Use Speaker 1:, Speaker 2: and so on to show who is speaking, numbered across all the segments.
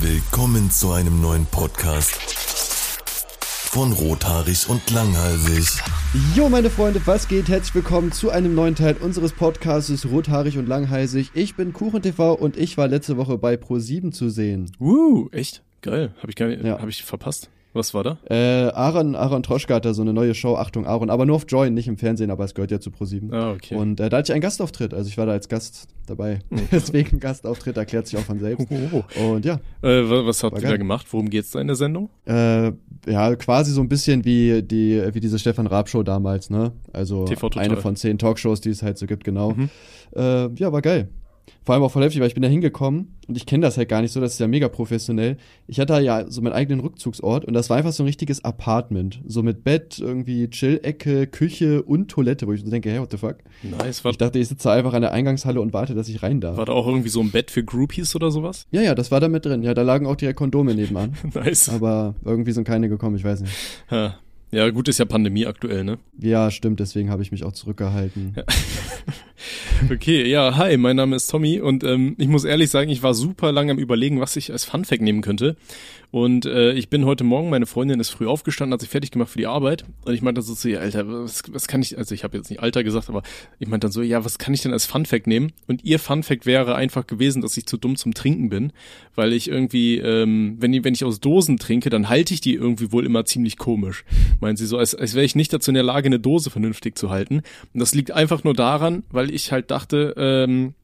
Speaker 1: Willkommen zu einem neuen Podcast von Rothaarig und Langhalsig.
Speaker 2: Jo, meine Freunde, was geht? Herzlich willkommen zu einem neuen Teil unseres Podcasts Rothaarig und Langhalsig. Ich bin KuchenTV und ich war letzte Woche bei Pro7 zu sehen.
Speaker 3: Uh, echt? Geil. Habe ich gar nicht,
Speaker 2: Ja.
Speaker 3: hab ich verpasst. Was war da?
Speaker 2: Äh, Aaron, Aaron Troschka hat da so eine neue Show, Achtung Aaron, aber nur auf Join, nicht im Fernsehen, aber es gehört ja zu Pro7.
Speaker 3: Ah, okay.
Speaker 2: Und äh, da hatte ich einen Gastauftritt, also ich war da als Gast dabei. Deswegen Gastauftritt erklärt sich auch von selbst.
Speaker 3: Oh.
Speaker 2: Und ja,
Speaker 3: Äh, wa- was habt ihr da gemacht? Worum geht's da in der Sendung?
Speaker 2: äh, ja, quasi so ein bisschen wie die, wie diese Stefan Raab Show damals, ne? Also eine von zehn Talkshows, die es halt so gibt, genau.
Speaker 3: Mhm.
Speaker 2: Äh, ja, war geil. Vor allem auch voll heftig, weil ich bin da hingekommen und ich kenne das halt gar nicht so, das ist ja mega professionell. Ich hatte da ja so meinen eigenen Rückzugsort und das war einfach so ein richtiges Apartment. So mit Bett, irgendwie Chill-Ecke, Küche und Toilette, wo ich so denke, hey, what the fuck?
Speaker 3: Nice. War,
Speaker 2: Ich dachte, ich sitze einfach an der Eingangshalle und warte, dass ich rein darf.
Speaker 3: war da auch irgendwie so ein Bett für Groupies oder sowas?
Speaker 2: Ja, ja, das war da mit drin. Ja, da lagen auch direkt Kondome nebenan.
Speaker 3: nice.
Speaker 2: Aber irgendwie sind keine gekommen, ich weiß nicht.
Speaker 3: Ha. Ja, gut, ist ja Pandemie aktuell, ne?
Speaker 2: Ja, stimmt, deswegen habe ich mich auch zurückgehalten.
Speaker 3: Okay, ja, hi, mein Name ist Tommy und ähm, ich muss ehrlich sagen, ich war super lange am überlegen, was ich als Funfact nehmen könnte. Und äh, ich bin heute Morgen, meine Freundin ist früh aufgestanden, hat sich fertig gemacht für die Arbeit und ich meinte so zu ihr, Alter, was, was kann ich, also ich habe jetzt nicht Alter gesagt, aber ich meinte dann so, ja, was kann ich denn als Funfact nehmen? Und ihr Funfact wäre einfach gewesen, dass ich zu dumm zum Trinken bin, weil ich irgendwie, ähm, wenn, ich- wenn ich aus Dosen trinke, dann halte ich die irgendwie wohl immer ziemlich komisch. Meint sie so, als, als wäre ich nicht dazu in der Lage, eine Dose vernünftig zu halten. Und das liegt einfach nur daran, weil ich halt dachte, ähm,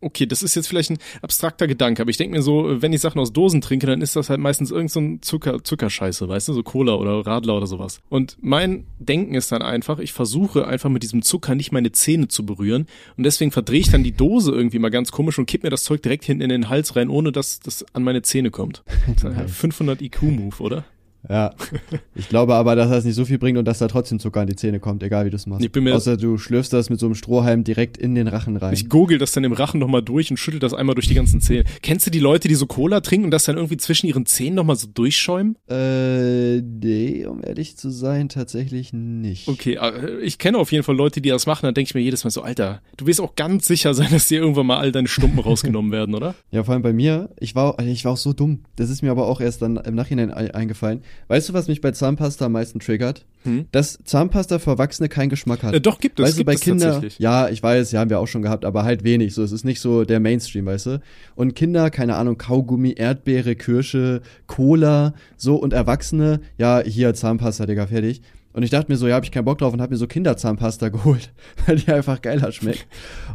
Speaker 3: okay, das ist jetzt vielleicht ein abstrakter Gedanke, aber ich denke mir so, wenn ich Sachen aus Dosen trinke, dann ist das halt meistens irgend so ein Zucker, Zuckerscheiße, weißt du, so Cola oder Radler oder sowas. Und mein Denken ist dann einfach, ich versuche einfach mit diesem Zucker nicht meine Zähne zu berühren und deswegen verdrehe ich dann die Dose irgendwie mal ganz komisch und kipp mir das Zeug direkt hinten in den Hals rein, ohne dass das an meine Zähne kommt. Das ist ein 500 IQ-Move, oder?
Speaker 2: Ja. Ich glaube aber, dass das nicht so viel bringt und dass da trotzdem Zucker an die Zähne kommt, egal wie du es machst.
Speaker 3: Ich bin mir-
Speaker 2: Außer du schlürfst das mit so einem Strohhalm direkt in den Rachen rein.
Speaker 3: Ich gurgel das dann im Rachen nochmal durch und schüttel das einmal durch die ganzen Zähne. Kennst du die Leute, die so Cola trinken und das dann irgendwie zwischen ihren Zähnen nochmal so durchschäumen?
Speaker 2: äh, nee, um ehrlich zu sein, tatsächlich nicht.
Speaker 3: Okay, äh, ich kenne auf jeden Fall Leute, die das machen, dann denke ich mir jedes Mal so, Alter, du wirst auch ganz sicher sein, dass dir irgendwann mal all deine Stumpen rausgenommen werden, oder?
Speaker 2: Ja, vor allem bei mir, ich war, ich war auch so dumm. Das ist mir aber auch erst dann im Nachhinein ei- eingefallen. Weißt du, was mich bei Zahnpasta am meisten triggert?
Speaker 3: Hm?
Speaker 2: Dass Zahnpasta für Erwachsene keinen Geschmack hat.
Speaker 3: Äh, doch, gibt es,
Speaker 2: weißt du,
Speaker 3: gibt
Speaker 2: bei
Speaker 3: es
Speaker 2: Kindern, ja, ich weiß, ja, haben wir auch schon gehabt, aber halt wenig. So, es ist nicht so der Mainstream, weißt du? Und Kinder, keine Ahnung, Kaugummi, Erdbeere, Kirsche, Cola, so und Erwachsene, ja, hier Zahnpasta, Digga, fertig. Und ich dachte mir so, ja, hab ich keinen Bock drauf und hab mir so Kinderzahnpasta geholt, weil die einfach geiler schmeckt.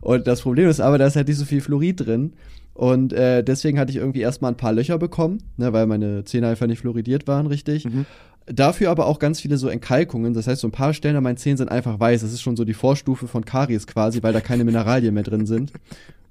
Speaker 2: Und das Problem ist aber, da ist halt nicht so viel Fluorid drin. Und äh, deswegen hatte ich irgendwie erstmal ein paar Löcher bekommen, ne, weil meine Zähne einfach nicht fluoridiert waren, richtig.
Speaker 3: Mhm.
Speaker 2: Dafür aber auch ganz viele so Entkalkungen. Das heißt, so ein paar Stellen an meinen Zähnen sind einfach weiß. Das ist schon so die Vorstufe von Karies quasi, weil da keine Mineralien mehr drin sind.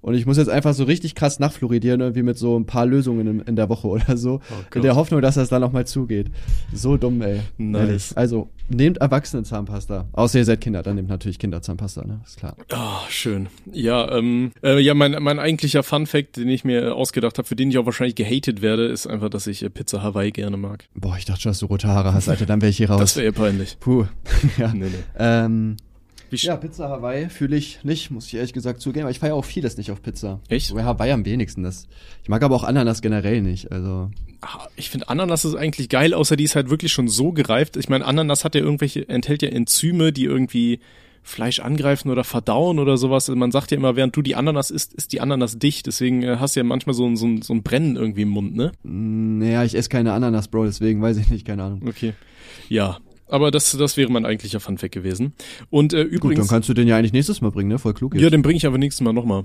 Speaker 2: Und ich muss jetzt einfach so richtig krass nachfluoridieren, irgendwie mit so ein paar Lösungen in, in der Woche oder so.
Speaker 3: Gott.
Speaker 2: in der Hoffnung, dass das dann auch mal zugeht. So dumm, ey.
Speaker 3: Nice.
Speaker 2: Ehrlich. Also, nehmt Erwachsenen-Zahnpasta. Außer ihr seid Kinder, dann nehmt natürlich Kinderzahnpasta, ne? Ist klar.
Speaker 3: Ah, schön. Ja, ähm, äh, ja, mein, mein eigentlicher Fun-Fact, den ich mir ausgedacht habe, für den ich auch wahrscheinlich gehatet werde, ist einfach, dass ich äh, Pizza Hawaii gerne mag.
Speaker 2: Boah, ich dachte schon, dass du rote Haare hast, Alter. Dann wäre ich hier raus.
Speaker 3: Das wäre peinlich.
Speaker 2: Puh. ja.
Speaker 3: Nee, nee.
Speaker 2: Ähm, Ja, Pizza Hawaii fühle ich nicht, muss ich ehrlich gesagt zugeben, aber ich feiere auch vieles nicht auf Pizza.
Speaker 3: Echt?
Speaker 2: So, Hawaii am wenigsten. Das, ich mag aber auch Ananas generell nicht. Also,
Speaker 3: Ah, Ich finde Ananas ist eigentlich geil, außer die ist halt wirklich schon so gereift. Ich meine, Ananas hat ja irgendwelche, enthält ja Enzyme, die irgendwie Fleisch angreifen oder verdauen oder sowas. Man sagt ja immer, während du die Ananas isst, ist die Ananas dicht. Deswegen äh, hast du ja manchmal so ein, so, ein, so ein Brennen irgendwie im Mund, ne?
Speaker 2: naja, ich esse keine Ananas, Bro, deswegen weiß ich nicht, keine Ahnung.
Speaker 3: Okay. Ja. Aber das, das wäre mein eigentlicher Funfact gewesen. Und äh,
Speaker 2: Gut,
Speaker 3: übrigens.
Speaker 2: dann kannst du den ja eigentlich nächstes Mal bringen, ne? Voll klug jetzt.
Speaker 3: ja, den bringe ich aber nächstes Mal nochmal.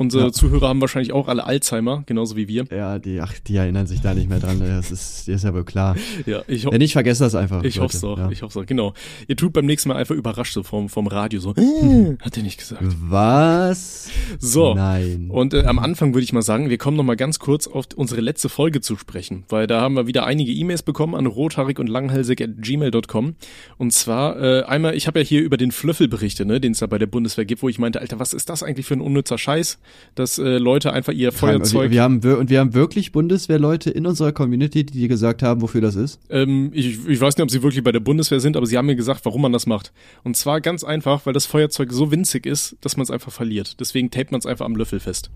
Speaker 3: Unsere
Speaker 2: Ja.
Speaker 3: Zuhörer haben wahrscheinlich auch alle Alzheimer, genauso wie wir.
Speaker 2: Ja, die, ach, die erinnern sich da nicht mehr dran. Das ist, das ist ja wohl klar.
Speaker 3: Ja, ich, ho
Speaker 2: Wenn nicht, vergesst das einfach.
Speaker 3: ich hoffe es auch.
Speaker 2: Ja.
Speaker 3: Ich hoffe es auch. Genau. Ihr tut beim nächsten Mal einfach überrascht so vom, vom Radio so. Äh, hat er nicht gesagt.
Speaker 2: Was?
Speaker 3: So.
Speaker 2: Nein.
Speaker 3: Und äh, am Anfang würde ich mal sagen, wir kommen noch mal ganz kurz auf unsere letzte Folge zu sprechen, weil da haben wir wieder einige E-Mails bekommen an rothaarig und langhälsig at gmail.com. Und zwar äh, einmal, ich habe ja hier über den Flöffel berichtet, ne, den es da bei der Bundeswehr gibt, wo ich meinte, Alter, was ist das eigentlich für ein unnützer Scheiß, dass äh, Leute einfach ihr
Speaker 2: Und
Speaker 3: Feuerzeug.
Speaker 2: wir, wir haben, und wir haben wirklich Bundeswehrleute in unserer Community, die dir gesagt haben, wofür das ist.
Speaker 3: Ähm, ich, ich weiß nicht, ob sie wirklich bei der Bundeswehr sind, aber sie haben mir gesagt, warum man das macht. Und zwar ganz einfach, weil das Feuerzeug so winzig ist, dass man es einfach verliert. Deswegen tapet man es einfach am Löffel fest.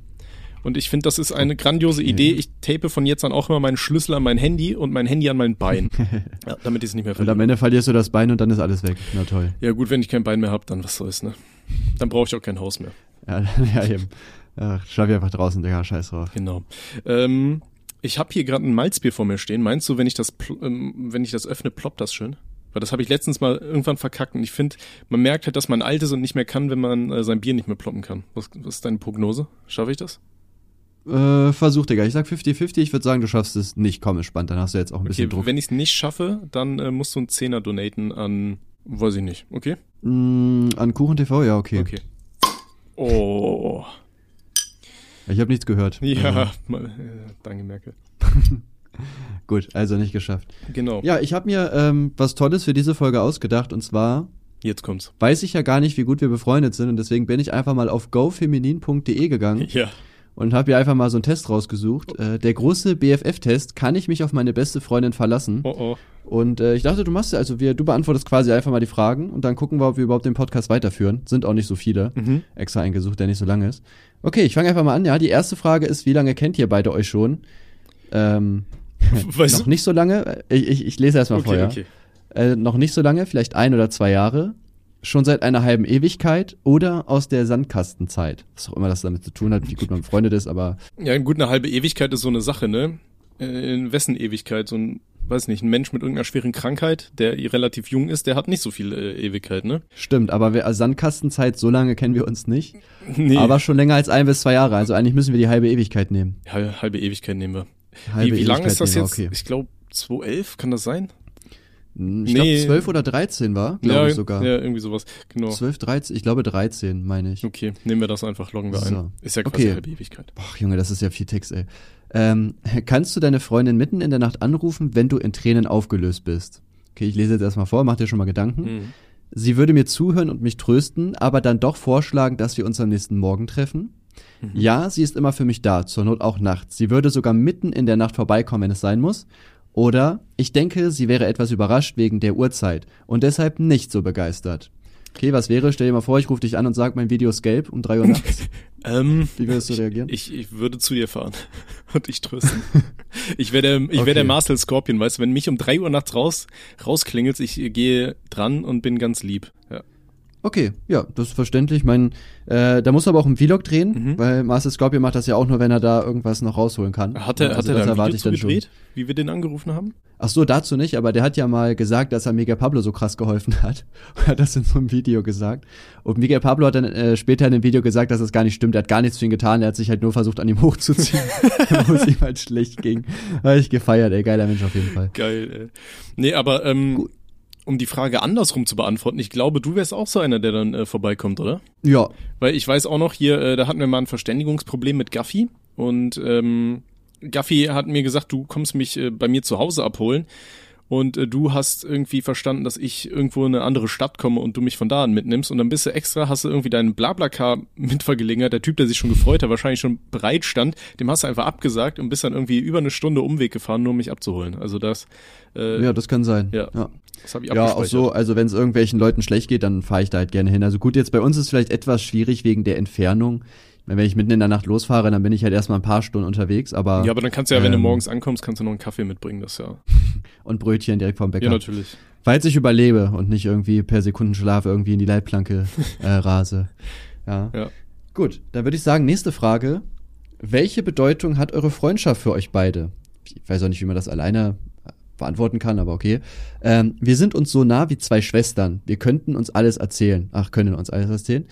Speaker 3: Und ich finde, das ist eine grandiose Idee. Ich tape von jetzt an auch immer meinen Schlüssel an mein Handy und mein Handy an mein Bein. ja, damit ich es nicht mehr
Speaker 2: Und am
Speaker 3: verliere.
Speaker 2: Ende verlierst du das Bein und dann ist alles weg. Na toll.
Speaker 3: Ja gut, wenn ich kein Bein mehr habe, dann was soll's, ne? Dann brauche ich auch kein Haus mehr.
Speaker 2: Ja, ja eben. Ach, schlaf ich einfach draußen, Digga, scheiß drauf.
Speaker 3: Genau. Ähm, ich habe hier gerade ein Malzbier vor mir stehen. Meinst du, wenn ich das, ähm, wenn ich das öffne, ploppt das schön? Weil das habe ich letztens mal irgendwann verkackt und ich finde, man merkt halt, dass man alt ist und nicht mehr kann, wenn man äh, sein Bier nicht mehr ploppen kann. Was, was ist deine Prognose? Schaffe ich das?
Speaker 2: Äh, versuch, Digga. Ich sag 50-50. Ich würde sagen, du schaffst es nicht. Komm, entspannt. Dann hast du jetzt auch ein bisschen
Speaker 3: Okay,
Speaker 2: Druck.
Speaker 3: wenn ich es nicht schaffe, dann äh, musst du einen Zehner donaten an, weiß ich nicht. Okay?
Speaker 2: Mm, an Kuchen TV, ja, okay.
Speaker 3: Okay. Oh.
Speaker 2: Ich habe nichts gehört.
Speaker 3: Ja, mal, äh, danke Merkel.
Speaker 2: Gut, also nicht geschafft.
Speaker 3: Genau.
Speaker 2: Ja, ich habe mir ähm, was Tolles für diese Folge ausgedacht und zwar
Speaker 3: Jetzt kommt's.
Speaker 2: weiß ich ja gar nicht, wie gut wir befreundet sind und deswegen bin ich einfach mal auf gofeminin.de gegangen
Speaker 3: Ja.
Speaker 2: Und habe mir einfach mal so einen Test rausgesucht. Äh, der große BFF-Test, kann ich mich auf meine beste Freundin verlassen?
Speaker 3: Oh oh.
Speaker 2: Und äh, ich dachte, du machst also wir, du beantwortest quasi einfach mal die Fragen und dann gucken wir, ob wir überhaupt den Podcast weiterführen. Sind auch nicht so viele.
Speaker 3: Mhm.
Speaker 2: Extra eingesucht, der nicht so lang ist. Okay, ich fange einfach mal an. Ja, die erste Frage ist, wie lange kennt ihr beide euch schon? Ähm,
Speaker 3: Weißt
Speaker 2: noch
Speaker 3: du?
Speaker 2: nicht so lange. Ich, ich, ich lese erstmal
Speaker 3: Okay,
Speaker 2: vor, ja.
Speaker 3: okay.
Speaker 2: Äh, noch nicht so lange, vielleicht ein oder zwei Jahre. Schon seit einer halben Ewigkeit oder aus der Sandkastenzeit. Was auch immer das damit zu tun hat, wie gut man befreundet ist, aber
Speaker 3: Ja, gut, eine halbe Ewigkeit ist so eine Sache, ne? Äh, In wessen Ewigkeit? So ein, weiß nicht, ein Mensch mit irgendeiner schweren Krankheit, der relativ jung ist, der hat nicht so viel äh, Ewigkeit, ne?
Speaker 2: stimmt. Aber wir, also Sandkastenzeit, so lange kennen wir uns nicht.
Speaker 3: Nee.
Speaker 2: Aber schon länger als ein bis zwei Jahre. Also eigentlich müssen wir die halbe Ewigkeit nehmen.
Speaker 3: halbe, halbe Ewigkeit nehmen wir.
Speaker 2: Halbe
Speaker 3: wie wie lang
Speaker 2: Ewigkeit
Speaker 3: ist das jetzt?
Speaker 2: Okay.
Speaker 3: Ich glaube 2011, kann das sein?
Speaker 2: Ich
Speaker 3: Nee.
Speaker 2: glaube, 12 oder 13 war, glaube
Speaker 3: ja,
Speaker 2: ich sogar.
Speaker 3: Ja, irgendwie sowas. Genau.
Speaker 2: 12, 13, ich glaube 13, meine ich.
Speaker 3: Okay, nehmen wir das einfach, loggen wir
Speaker 2: So.
Speaker 3: ein. Ist ja quasi
Speaker 2: Okay.
Speaker 3: halbe Ewigkeit.
Speaker 2: Ach, Junge, das ist ja viel Text, ey. Ähm, kannst du deine Freundin mitten in der Nacht anrufen, wenn du in Tränen aufgelöst bist? Okay, ich lese jetzt erstmal vor, mach dir schon mal Gedanken.
Speaker 3: Mhm.
Speaker 2: Sie würde mir zuhören und mich trösten, aber dann doch vorschlagen, dass wir uns am nächsten Morgen treffen.
Speaker 3: Mhm.
Speaker 2: Ja, sie ist immer für mich da, zur Not auch nachts. Sie würde sogar mitten in der Nacht vorbeikommen, wenn es sein muss. Oder ich denke, sie wäre etwas überrascht wegen der Uhrzeit und deshalb nicht so begeistert. Okay, was wäre? Stell dir mal vor, ich rufe dich an und sag, mein Video ist gelb um drei Uhr nachts.
Speaker 3: Ähm,
Speaker 2: Wie würdest du reagieren?
Speaker 3: ich, ich würde zu dir fahren und dich trösten. ich wäre der, ich wär
Speaker 2: Okay.
Speaker 3: der Marcel Scorpion, weißt du, wenn mich um drei Uhr nachts raus, rausklingelst, ich gehe dran und bin ganz lieb. Ja.
Speaker 2: Okay, ja, das ist verständlich. Ich mein, äh, da muss er aber auch einen Vlog drehen,
Speaker 3: Mhm.
Speaker 2: weil Master Scorpion macht das ja auch nur, wenn er da irgendwas noch rausholen kann.
Speaker 3: Hat er,
Speaker 2: also
Speaker 3: hat er
Speaker 2: das
Speaker 3: da ein
Speaker 2: erwarte
Speaker 3: Video
Speaker 2: ich
Speaker 3: zu
Speaker 2: dann schon.
Speaker 3: gedreht, wie wir den angerufen haben?
Speaker 2: Ach so, dazu nicht, aber der hat ja mal gesagt, dass er Miguel Pablo so krass geholfen hat. Er hat das in so einem Video gesagt. Und Miguel Pablo hat dann äh, später in dem Video gesagt, dass das gar nicht stimmt. Er hat gar nichts für ihn getan. Er hat sich halt nur versucht, an ihm hochzuziehen, wo es ihm halt schlecht ging. Habe ich gefeiert, ey, geiler Mensch auf jeden Fall.
Speaker 3: Geil, ey. Nee, aber ähm, um die Frage andersrum zu beantworten, ich glaube, du wärst auch so einer, der dann äh, vorbeikommt, oder?
Speaker 2: Ja,
Speaker 3: Weil ich weiß auch noch hier, äh, da hatten wir mal ein Verständigungsproblem mit Gaffi und ähm, Gaffi hat mir gesagt, du kommst mich äh, bei mir zu Hause abholen und äh, du hast irgendwie verstanden, dass ich irgendwo in eine andere Stadt komme und du mich von da an mitnimmst und dann bist du extra, hast du irgendwie deinen Blablacar mitvergelegen, der Typ, der sich schon gefreut hat, wahrscheinlich schon bereit stand, dem hast du einfach abgesagt und bist dann irgendwie über eine Stunde Umweg gefahren, nur um mich abzuholen. Also das, äh,
Speaker 2: ja, das kann sein.
Speaker 3: Ja.
Speaker 2: ja.
Speaker 3: das habe ich
Speaker 2: Ja, auch so, also wenn es irgendwelchen Leuten schlecht geht, dann fahre ich da halt gerne hin. Also gut, jetzt bei uns ist vielleicht etwas schwierig wegen der Entfernung. Wenn ich mitten in der Nacht losfahre, dann bin ich halt erstmal ein paar Stunden unterwegs, aber
Speaker 3: Ja, aber dann kannst du ja, wenn du
Speaker 2: Ähm,
Speaker 3: morgens ankommst, kannst du noch einen Kaffee mitbringen, das ja.
Speaker 2: und Brötchen direkt vom Bäcker.
Speaker 3: Ja, natürlich.
Speaker 2: Falls ich überlebe und nicht irgendwie per Sekundenschlaf irgendwie in die Leitplanke äh, rase. Ja.
Speaker 3: Ja.
Speaker 2: Gut, dann würde ich sagen, nächste Frage. Welche Bedeutung hat eure Freundschaft für euch beide? Ich weiß auch nicht, wie man das alleine äh, beantworten kann, aber okay. Ähm, wir sind uns so nah wie zwei Schwestern. Wir könnten uns alles erzählen. Ach, können uns alles erzählen.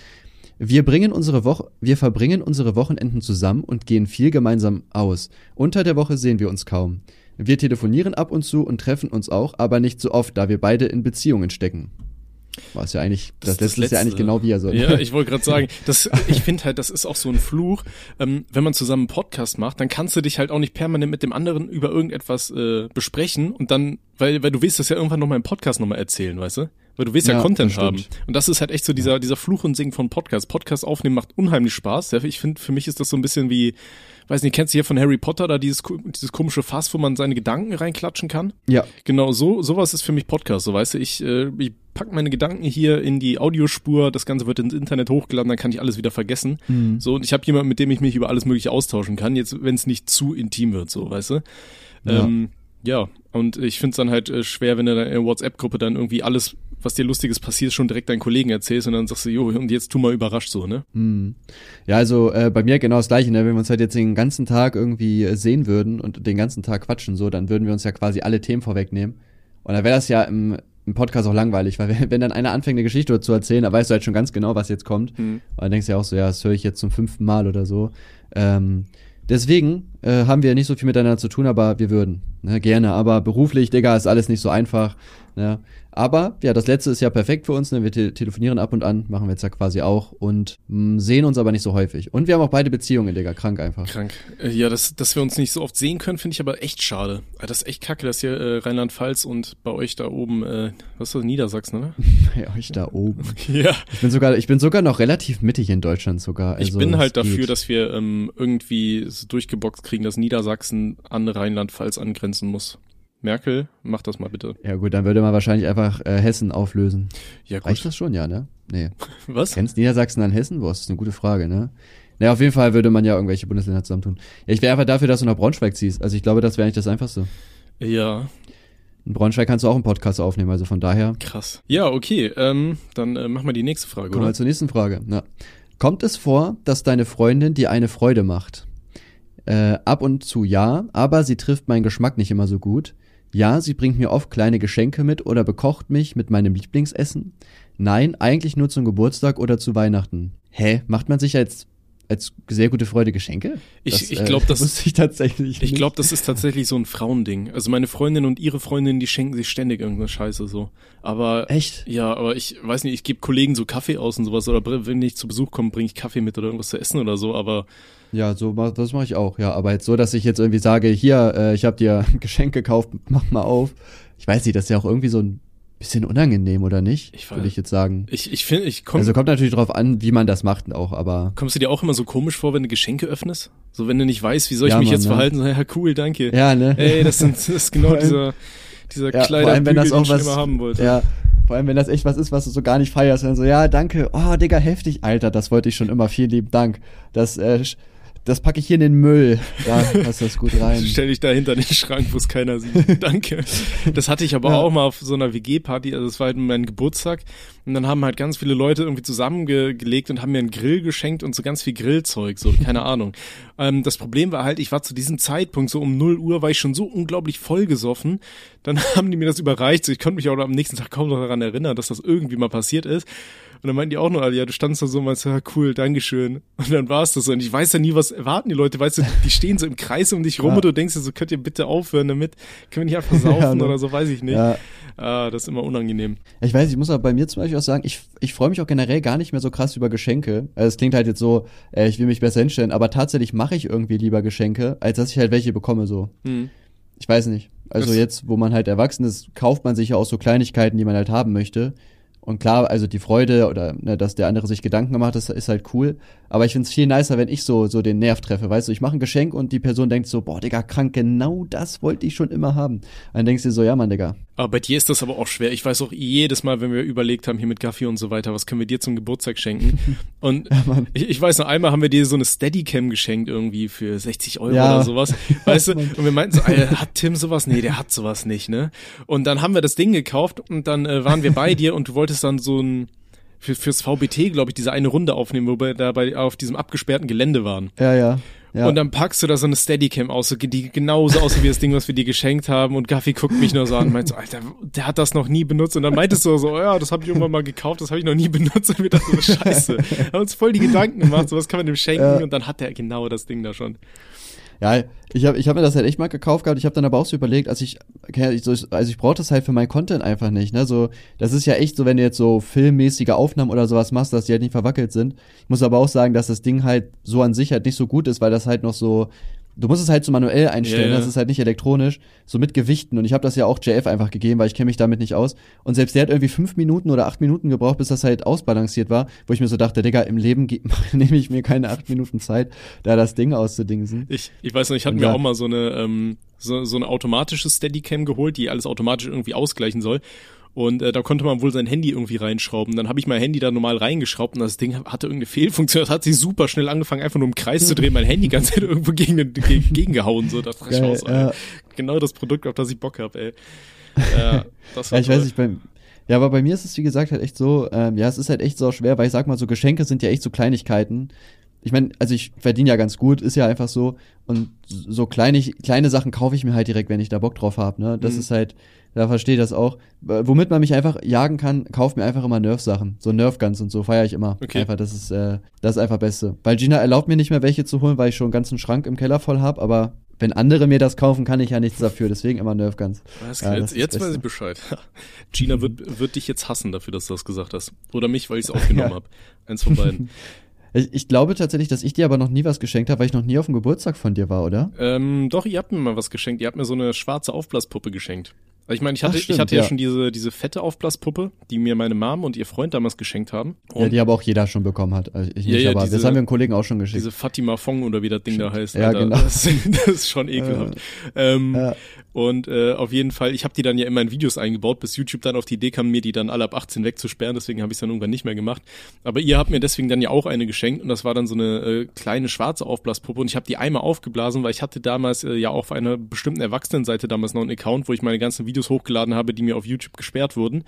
Speaker 2: Wir bringen unsere Woche, wir verbringen unsere Wochenenden zusammen und gehen viel gemeinsam aus. Unter der Woche sehen wir uns kaum. Wir telefonieren ab und zu und treffen uns auch, aber nicht so oft, da wir beide in Beziehungen stecken. War es ja eigentlich, das, letzte ist ja eigentlich genau wie er so.
Speaker 3: Ja, ich wollte gerade sagen, das, ich finde halt, das ist auch so ein Fluch. Ähm, wenn man zusammen einen Podcast macht, dann kannst du dich halt auch nicht permanent mit dem anderen über irgendetwas äh, besprechen und dann, weil, weil du willst das ja irgendwann nochmal im Podcast nochmal erzählen, weißt du? Weil du willst ja,
Speaker 2: Ja,
Speaker 3: Content haben. Und das ist halt echt so dieser, dieser Fluch und Singen von Podcast. Podcast aufnehmen macht unheimlich Spaß. Ich finde, für mich ist das so ein bisschen wie, weiß nicht, kennst du hier von Harry Potter da dieses, dieses komische Fass, wo man seine Gedanken reinklatschen kann?
Speaker 2: Ja.
Speaker 3: Genau, so sowas ist für mich Podcast, so weißt du, ich, äh, ich pack meine Gedanken hier in die Audiospur, das Ganze wird ins Internet hochgeladen, dann kann ich alles wieder vergessen.
Speaker 2: Mhm.
Speaker 3: So, und ich habe jemanden, mit dem ich mich über alles mögliche austauschen kann, jetzt, wenn es nicht zu intim wird, so, weißt du?
Speaker 2: Ja.
Speaker 3: Ähm, ja, und ich finde es dann halt äh, schwer, wenn du dann in der WhatsApp-Gruppe dann irgendwie alles, was dir Lustiges passiert, schon direkt deinen Kollegen erzählst und dann sagst du, jo, und jetzt tu mal überrascht so, ne?
Speaker 2: Hm. Ja, also äh, bei mir genau das gleiche, ne? Wenn wir uns halt jetzt den ganzen Tag irgendwie äh, sehen würden und den ganzen Tag quatschen, so, dann würden wir uns ja quasi alle Themen vorwegnehmen. Und dann wäre das ja im, im Podcast auch langweilig, weil wenn, dann einer anfängt, eine Geschichte zu erzählen, dann weißt du halt schon ganz genau, was jetzt kommt.
Speaker 3: Mhm.
Speaker 2: Und dann denkst du ja auch so, ja, das höre ich jetzt zum fünften Mal oder so. Ähm, deswegen äh, haben wir nicht so viel miteinander zu tun, aber wir würden. Ne, gerne. Aber beruflich, Digga, ist alles nicht so einfach. Ne? Aber ja, das letzte ist ja perfekt für uns. Ne? Wir te telefonieren ab und an, machen wir jetzt ja quasi auch und mh, sehen uns aber nicht so häufig. Und wir haben auch beide Beziehungen, Digga, krank einfach.
Speaker 3: Krank. Äh, ja, dass, dass wir uns nicht so oft sehen können, finde ich aber echt schade. Äh, Das ist echt kacke, dass hier äh, Rheinland-Pfalz und bei euch da oben, äh, was ist das, Niedersachsen, oder?
Speaker 2: Bei euch da oben.
Speaker 3: ja.
Speaker 2: Ich bin sogar, ich bin sogar noch relativ mittig in Deutschland sogar.
Speaker 3: Ich
Speaker 2: Also,
Speaker 3: bin halt
Speaker 2: es geht.
Speaker 3: dafür, dass wir ähm, irgendwie so durchgeboxt kriegen, dass Niedersachsen an Rheinland-Pfalz angrenzen muss. Merkel, mach das mal bitte.
Speaker 2: Ja gut, dann würde man wahrscheinlich einfach äh, Hessen auflösen.
Speaker 3: Ja, gut.
Speaker 2: Reicht das schon, ja, ne? Nee.
Speaker 3: Was?
Speaker 2: Grenzt Niedersachsen an Hessen? Boah, das ist eine gute Frage, ne? Naja, auf jeden Fall würde man ja irgendwelche Bundesländer zusammentun. Ja, ich wäre einfach dafür, dass du nach Braunschweig ziehst. Also ich glaube, das wäre eigentlich das Einfachste.
Speaker 3: Ja,
Speaker 2: In Braunschweig kannst du auch einen Podcast aufnehmen, also von daher.
Speaker 3: krass. Ja, okay, ähm, dann äh, mach mal die nächste Frage,
Speaker 2: Kommen wir
Speaker 3: oder?
Speaker 2: zur nächsten Frage. Ja. Kommt es vor, dass deine Freundin dir eine Freude macht? Äh, ab und zu ja, aber sie trifft meinen Geschmack nicht immer so gut. Ja, sie bringt mir oft kleine Geschenke mit oder bekocht mich mit meinem Lieblingsessen. Nein, eigentlich nur zum Geburtstag oder zu Weihnachten. Hä, macht man sich als als sehr gute Freude Geschenke?
Speaker 3: Ich- ich glaub, das-
Speaker 2: wusste ich tatsächlich
Speaker 3: Ich glaube, das ist tatsächlich so ein Frauending. Also meine Freundin und ihre Freundin, die schenken sich ständig irgendeine Scheiße so. Aber
Speaker 2: Echt?
Speaker 3: ja, aber ich weiß nicht, ich gebe Kollegen so Kaffee aus und sowas oder wenn ich zu Besuch komme, bringe ich Kaffee mit oder irgendwas zu essen oder so, aber
Speaker 2: Ja, so das mache ich auch. Ja, aber jetzt so, dass ich jetzt irgendwie sage, hier, äh, ich habe dir ein Geschenk gekauft, mach mal auf. Ich weiß nicht, das ist ja auch irgendwie so ein bisschen unangenehm oder nicht?
Speaker 3: Ich
Speaker 2: würde
Speaker 3: weiß-
Speaker 2: ich jetzt sagen.
Speaker 3: ich ich finde, ich komm,
Speaker 2: Also kommt natürlich drauf an, wie man das macht auch, aber
Speaker 3: kommst du dir auch immer so komisch vor, wenn du Geschenke öffnest? So wenn du nicht weißt, wie soll ich
Speaker 2: Ja,
Speaker 3: mich
Speaker 2: Mann,
Speaker 3: jetzt
Speaker 2: ne?
Speaker 3: verhalten? So, ja, cool, danke.
Speaker 2: ja, ne?
Speaker 3: Ey, das, sind, das ist genau dieser dieser
Speaker 2: ja,
Speaker 3: Kleider,
Speaker 2: vor allem wenn das
Speaker 3: den
Speaker 2: auch
Speaker 3: ich schon
Speaker 2: was
Speaker 3: immer haben wollte.
Speaker 2: Ja, vor allem wenn das echt was ist, was du so gar nicht feierst, dann so ja, danke. Oh, Digga, heftig, Alter, das wollte ich schon immer. Vielen lieben Dank. Das äh, das packe ich hier in den Müll. Da passt das gut rein.
Speaker 3: Stell dich da hinter den Schrank, wo es keiner sieht. Danke. Das hatte ich aber
Speaker 2: Ja.
Speaker 3: auch mal auf so einer WG-Party, also es war halt mein Geburtstag. Und dann haben halt ganz viele Leute irgendwie zusammengelegt und haben mir einen Grill geschenkt und so ganz viel Grillzeug, so, keine Ahnung. Ähm, das Problem war halt, ich war zu diesem Zeitpunkt, so um 0 Uhr, war ich schon so unglaublich vollgesoffen. Dann haben die mir das überreicht, so ich konnte mich auch am nächsten Tag kaum noch daran erinnern, dass das irgendwie mal passiert ist. Und dann meinten die auch nur alle, ja, du standst da so und meinst, ja, cool, Dankeschön. Und dann war es das so. Und ich weiß ja nie, was erwarten die Leute, weißt du, die stehen so im Kreis um dich rum
Speaker 2: Ja.
Speaker 3: und du denkst dir so, könnt ihr bitte aufhören damit? Können wir nicht einfach saufen
Speaker 2: Ja, ne?
Speaker 3: oder so, weiß ich nicht.
Speaker 2: Ja,
Speaker 3: Ah, das ist immer unangenehm.
Speaker 2: Ich weiß, ich muss aber bei mir zum Beispiel auch sagen, ich, ich freue mich auch generell gar nicht mehr so krass über Geschenke. Also es klingt halt jetzt so, äh, ich will mich besser hinstellen, aber tatsächlich mache ich irgendwie lieber Geschenke, als dass ich halt welche bekomme so.
Speaker 3: Hm.
Speaker 2: Ich weiß nicht. Also
Speaker 3: Das-
Speaker 2: jetzt, wo man halt erwachsen ist, kauft man sich ja auch so Kleinigkeiten, die man halt haben möchte. Und klar, also die Freude oder ne, dass der andere sich Gedanken gemacht hat, ist, ist halt cool. Aber ich find's viel nicer, wenn ich so, so den Nerv treffe. Weißt du, ich mache ein Geschenk und die Person denkt so, boah, Digga, krank, genau das wollte ich schon immer haben. Dann denkst du dir so, ja, Mann, Digga.
Speaker 3: Aber bei dir ist das aber auch schwer. Ich weiß auch jedes Mal, wenn wir überlegt haben, hier mit Kaffee und so weiter, was können wir dir zum Geburtstag schenken? Und
Speaker 2: Mann.
Speaker 3: ich, ich weiß noch, einmal haben wir dir so eine Steadycam geschenkt irgendwie für 60 Euro
Speaker 2: Ja.
Speaker 3: oder sowas. Weißt du? Und wir meinten so, Alter, hat Tim sowas? Nee, der hat sowas nicht, ne? Und dann haben wir das Ding gekauft und dann äh, waren wir bei dir und du wolltest dann so ein für, fürs VBT, glaube ich, diese eine Runde aufnehmen, wo wir da bei, auf diesem abgesperrten Gelände waren.
Speaker 2: Ja, ja. ja.
Speaker 3: Und dann packst du da so eine Steadycam aus, die genauso aussieht wie das Ding, was wir dir geschenkt haben. Und Gaffi guckt mich nur so an und meint so, Alter, der hat das noch nie benutzt. Und dann meintest du so, ja, das habe ich irgendwann mal gekauft, das habe ich noch nie benutzt. Und wir dachten so, scheiße. Haben uns voll die Gedanken gemacht, so was kann man dem schenken.
Speaker 2: Ja.
Speaker 3: Und dann hat er genau das Ding da schon.
Speaker 2: Ja, ich habe ich hab mir das halt echt mal gekauft gehabt. Ich habe dann aber auch so überlegt, als ich, also ich brauche das halt für meinen Content einfach nicht. Ne? So, das ist ja echt so, wenn du jetzt so filmmäßige Aufnahmen oder sowas machst, dass die halt nicht verwackelt sind. Ich muss aber auch sagen, dass das Ding halt so an sich halt nicht so gut ist, weil das halt noch so, du musst es halt so manuell einstellen,
Speaker 3: ja.
Speaker 2: das ist halt nicht elektronisch, so mit Gewichten. Und ich habe das ja auch JF einfach gegeben, weil ich kenne mich damit nicht aus. Und selbst der hat irgendwie fünf Minuten oder acht Minuten gebraucht, bis das halt ausbalanciert war, wo ich mir so dachte, Digga, im Leben nehme ich mir keine acht Minuten Zeit, da das Ding auszudingsen.
Speaker 3: Ich, ich weiß noch, ich hatte mir
Speaker 2: ja.
Speaker 3: auch mal so eine, ähm, so, so eine automatische Steadicam geholt, die alles automatisch irgendwie ausgleichen soll. Und äh, da konnte man wohl sein Handy irgendwie reinschrauben. Dann habe ich mein Handy da normal reingeschraubt und das Ding hatte irgendeine Fehlfunktion. Das hat sich super schnell angefangen, einfach nur im Kreis zu drehen, mein Handy ganz Zeit irgendwo gegen, den- gegen, gegengehauen. So, das dachte ich aus,
Speaker 2: ja.
Speaker 3: Genau das Produkt, auf das ich Bock hab, ey. Ja, das war
Speaker 2: Ja, ich
Speaker 3: toll.
Speaker 2: weiß nicht, bei, ja, aber bei mir ist es, wie gesagt, halt echt so, ähm, ja, es ist halt echt so schwer, weil ich sag mal, so Geschenke sind ja echt so Kleinigkeiten. Ich meine, also ich verdiene ja ganz gut, ist ja einfach so. Und so kleine, kleine Sachen kaufe ich mir halt direkt, wenn ich da Bock drauf habe. Ne? Das
Speaker 3: Mhm.
Speaker 2: ist halt, da verstehe ich das auch. Womit man mich einfach jagen kann, kauft mir einfach immer Nerf-Sachen. So Nerf-Guns und so feiere ich immer.
Speaker 3: Okay.
Speaker 2: Einfach, das ist, äh, das ist einfach Beste. Weil Gina erlaubt mir nicht mehr welche zu holen, weil ich schon einen ganzen Schrank im Keller voll habe, aber wenn andere mir das kaufen, kann ich ja nichts dafür. Deswegen immer Nerf-Guns.
Speaker 3: Alles
Speaker 2: Ja,
Speaker 3: jetzt, jetzt weiß ich. Bescheid. Gina wird, wird dich jetzt hassen dafür, dass du das gesagt hast. Oder mich, weil ich es aufgenommen
Speaker 2: Ja.
Speaker 3: hab. Eins von beiden.
Speaker 2: Ich, ich glaube tatsächlich, dass ich dir aber noch nie was geschenkt habe, weil ich noch nie auf dem Geburtstag von dir war, oder?
Speaker 3: ähm, doch, ihr habt mir mal was geschenkt. Ihr habt mir so eine schwarze Aufblaspuppe geschenkt. Also ich meine, ich hatte,
Speaker 2: Ach,
Speaker 3: ich
Speaker 2: stimmt,
Speaker 3: hatte ja.
Speaker 2: ja.
Speaker 3: schon diese, diese fette Aufblaspuppe, die mir meine Mom und ihr Freund damals geschenkt haben.
Speaker 2: ja,
Speaker 3: Und
Speaker 2: die aber auch jeder schon bekommen hat. Also ich
Speaker 3: Ja,
Speaker 2: nicht,
Speaker 3: ja,
Speaker 2: aber
Speaker 3: diese-
Speaker 2: das haben wir einem Kollegen auch schon geschickt.
Speaker 3: diese Fatima Fong oder wie das Ding da heißt.
Speaker 2: Ja, genau.
Speaker 3: Das, das ist schon ekelhaft. ähm,
Speaker 2: Ja.
Speaker 3: Und äh, auf jeden Fall, ich habe die dann ja immer in Videos eingebaut, bis YouTube dann auf die Idee kam, mir die dann alle ab 18 wegzusperren, deswegen habe ich es dann irgendwann nicht mehr gemacht. Aber ihr habt mir deswegen dann ja auch eine geschenkt und das war dann so eine äh, kleine schwarze Aufblaspuppe und ich habe die einmal aufgeblasen, weil ich hatte damals äh, ja auch auf einer bestimmten Erwachsenenseite damals noch einen Account, wo ich meine ganzen Videos hochgeladen habe, die mir auf YouTube gesperrt wurden.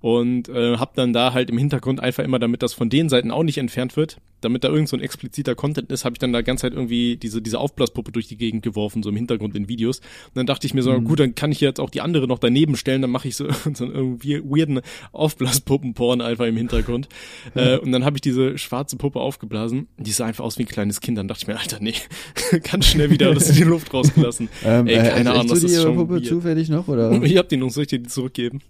Speaker 3: Und äh, habe dann da halt im Hintergrund einfach immer, damit das von den Seiten auch nicht entfernt wird, damit da irgend so ein expliziter Content ist, habe ich dann da ganz halt irgendwie diese diese Aufblaspuppe durch die Gegend geworfen, so im Hintergrund in Videos. Und dann dachte ich mir so,
Speaker 2: Mhm.
Speaker 3: gut, dann kann ich jetzt auch die andere noch daneben stellen, dann mache ich so, so einen irgendwie weirden Aufblaspuppenporn einfach im Hintergrund. äh, und dann habe ich diese schwarze Puppe aufgeblasen, die sah einfach aus wie ein kleines Kind. Dann dachte ich mir, Alter, nee, ganz schnell wieder das in die Luft rausgelassen.
Speaker 2: Ähm,
Speaker 3: Ey,
Speaker 2: äh,
Speaker 3: keine
Speaker 2: hast
Speaker 3: Ahnung,
Speaker 2: du
Speaker 3: das ist schon
Speaker 2: Puppe
Speaker 3: weird.
Speaker 2: zufällig noch, oder?
Speaker 3: Ich hab die noch, soll ich dir die zurückgeben?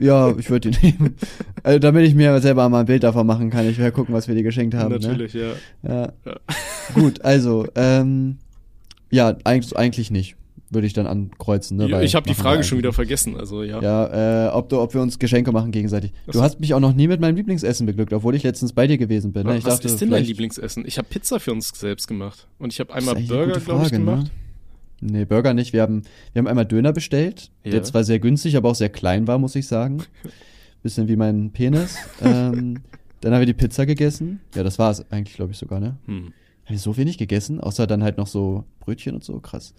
Speaker 2: ja, ich würde die nehmen. Also, damit ich mir selber mal ein Bild davon machen kann. Ich werde gucken, was wir dir geschenkt haben.
Speaker 3: Natürlich, ja.
Speaker 2: Ne? Ja.
Speaker 3: Ja.
Speaker 2: Gut, also, ähm, ja, eigentlich, eigentlich nicht. Würde ich dann ankreuzen, ne?
Speaker 3: ich habe die Frage schon wieder vergessen, also ja.
Speaker 2: Ja, äh, ob, du, ob wir uns Geschenke machen gegenseitig.
Speaker 3: Das-
Speaker 2: Du hast mich auch noch nie mit meinem Lieblingsessen beglückt, obwohl ich letztens bei dir gewesen bin. Ne?
Speaker 3: Was
Speaker 2: dachte,
Speaker 3: ist denn dein Lieblingsessen? Ich habe Pizza für uns selbst gemacht. Und ich habe einmal Burger, glaube ich,
Speaker 2: Frage,
Speaker 3: gemacht.
Speaker 2: Ne? Nee, Burger nicht. Wir haben, wir haben einmal Döner bestellt,
Speaker 3: Ja.
Speaker 2: der zwar sehr günstig, aber auch sehr klein war, muss ich sagen. Bisschen wie mein Penis. ähm, dann haben wir die Pizza gegessen. Ja, das war es eigentlich, glaube ich, sogar, ne?
Speaker 3: Hm,
Speaker 2: Habe ich so wenig gegessen, außer dann halt noch so Brötchen und so, krass.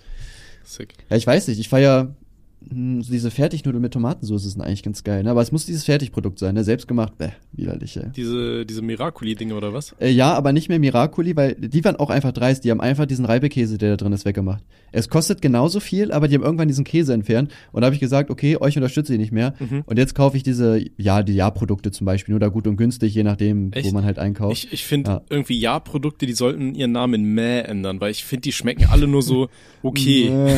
Speaker 3: sick.
Speaker 2: Ja, ich weiß nicht, ich feier diese Fertignudeln mit Tomatensauce sind eigentlich ganz geil, ne? Aber es muss dieses Fertigprodukt sein, ne? Selbstgemacht, bäh, widerlich, ey.
Speaker 3: Diese, diese Miraculi-Dinge oder was?
Speaker 2: Äh, ja, aber nicht mehr Miracoli, weil die waren auch einfach dreist. Die haben einfach diesen Reibekäse, der da drin ist, weggemacht. Es kostet genauso viel, aber die haben irgendwann diesen Käse entfernt. Und da habe ich gesagt, okay, euch unterstütze ich nicht mehr.
Speaker 3: Mhm.
Speaker 2: Und jetzt kaufe ich diese, ja, die Ja-Produkte zum Beispiel, nur da gut und günstig, je nachdem,
Speaker 3: Echt?
Speaker 2: wo man halt einkauft.
Speaker 3: Ich, ich finde
Speaker 2: Ja.
Speaker 3: irgendwie Ja-Produkte, die sollten ihren Namen in Mäh ändern, weil ich finde, die schmecken alle nur so okay.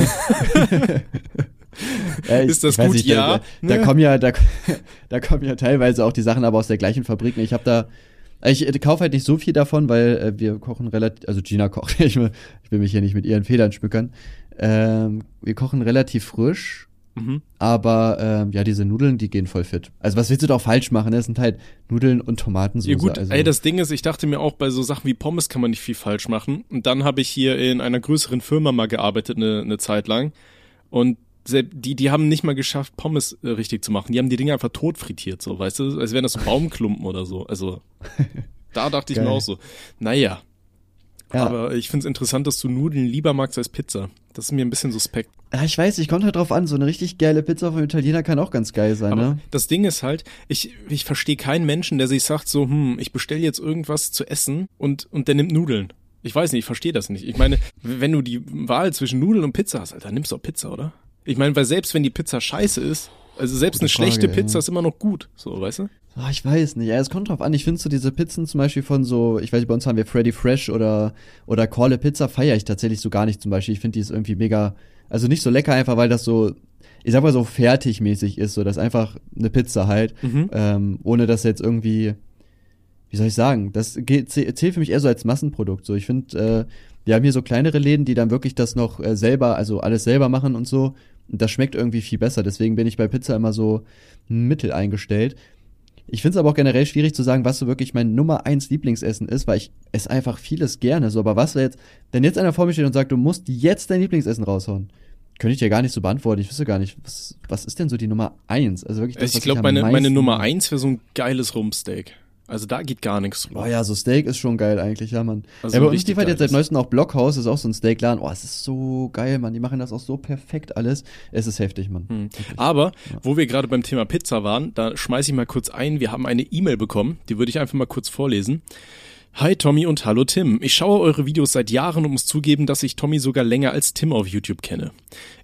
Speaker 2: Äh, ich-
Speaker 3: Ist das
Speaker 2: ich
Speaker 3: gut?
Speaker 2: nicht,
Speaker 3: Ja.
Speaker 2: Da, da
Speaker 3: Ne?
Speaker 2: kommen ja, da, da kommen ja teilweise auch die Sachen aber aus der gleichen Fabrik. Ich habe da, ich äh, kaufe halt nicht so viel davon, weil äh, wir kochen relativ, also Gina kocht, ich will, ich will mich hier nicht mit ihren Federn schmückern. Ähm, wir kochen relativ frisch,
Speaker 3: Mhm.
Speaker 2: aber ähm, ja, diese Nudeln, die gehen voll fit. Also was willst du doch falsch machen? ne? Das sind halt Nudeln und Tomatensauce.
Speaker 3: Ja gut,
Speaker 2: also,
Speaker 3: ey, das Ding ist, ich dachte mir auch, bei so Sachen wie Pommes kann man nicht viel falsch machen. Und dann habe ich hier in einer größeren Firma mal gearbeitet, eine, eine Zeit lang. Und die, die haben nicht mal geschafft, Pommes äh, richtig zu machen. Die haben die Dinge einfach tot frittiert, so, weißt du? Als wären das so Baumklumpen oder so. Also, da dachte ich mir
Speaker 2: Geil.
Speaker 3: auch so, naja.
Speaker 2: Ja.
Speaker 3: Aber ich find's interessant, dass du Nudeln lieber magst als Pizza. Das ist mir ein bisschen suspekt.
Speaker 2: ja, ich weiß, ich kommt halt drauf an, so eine richtig geile Pizza vom Italiener kann auch ganz geil sein,
Speaker 3: Aber
Speaker 2: ne?
Speaker 3: das Ding ist halt, ich, ich verstehe keinen Menschen, der sich sagt so, hm, ich bestelle jetzt irgendwas zu essen und, und der nimmt Nudeln. Ich weiß nicht, ich verstehe das nicht. Ich meine, wenn du die Wahl zwischen Nudeln und Pizza hast, Alter, nimmst du auch Pizza, oder? Ich meine, weil selbst wenn die Pizza scheiße ist, also selbst
Speaker 2: Gute
Speaker 3: eine schlechte
Speaker 2: Frage,
Speaker 3: Pizza
Speaker 2: ja.
Speaker 3: ist immer noch gut, so, weißt du?
Speaker 2: Ah, ich weiß nicht. Ja, es kommt drauf an. Ich finde so diese Pizzen zum Beispiel von so, ich weiß nicht, bei uns haben wir Freddy Fresh oder, oder Corle Pizza, feiere ich tatsächlich so gar nicht zum Beispiel. Ich finde die ist irgendwie mega, also nicht so lecker einfach, weil das so, ich sag mal so fertigmäßig ist, so, das ist einfach eine Pizza halt,
Speaker 3: Mhm.
Speaker 2: ähm, ohne dass jetzt irgendwie, wie soll ich sagen, das geht, zählt für mich eher so als Massenprodukt. So, ich finde, äh, wir haben hier so kleinere Läden, die dann wirklich das noch äh, selber, also alles selber machen und so. Das schmeckt irgendwie viel besser. Deswegen bin ich bei Pizza immer so mittel eingestellt. Ich finde es aber auch generell schwierig zu sagen, was so wirklich mein Nummer eins Lieblingsessen ist, weil ich esse einfach vieles gerne. So, aber was jetzt, wenn jetzt einer vor mir steht und sagt, du musst jetzt dein Lieblingsessen raushauen, könnte ich dir gar nicht so beantworten. Ich wüsste gar nicht, was, was ist denn so die Nummer eins? Also wirklich
Speaker 3: das, ich glaube, meine, meine Nummer eins wäre so ein geiles Rumpsteak. Also da geht gar nichts
Speaker 2: drüber. Oh ja, so Steak ist schon geil eigentlich, ja, Mann. Also ja, bei uns liefert jetzt seit neuestem auch Blockhaus, ist auch so ein Steakladen. Oh, es ist so geil, Mann. Die machen das auch so perfekt alles. Es ist heftig, Mann. Hm.
Speaker 3: Aber, ja. wo wir gerade beim Thema Pizza waren, da schmeiße ich mal kurz ein. Wir haben eine E-Mail bekommen, die würde ich einfach mal kurz vorlesen. Hi Tommy und hallo Tim. Ich schaue eure Videos seit Jahren und muss zugeben, dass ich Tommy sogar länger als Tim auf YouTube kenne.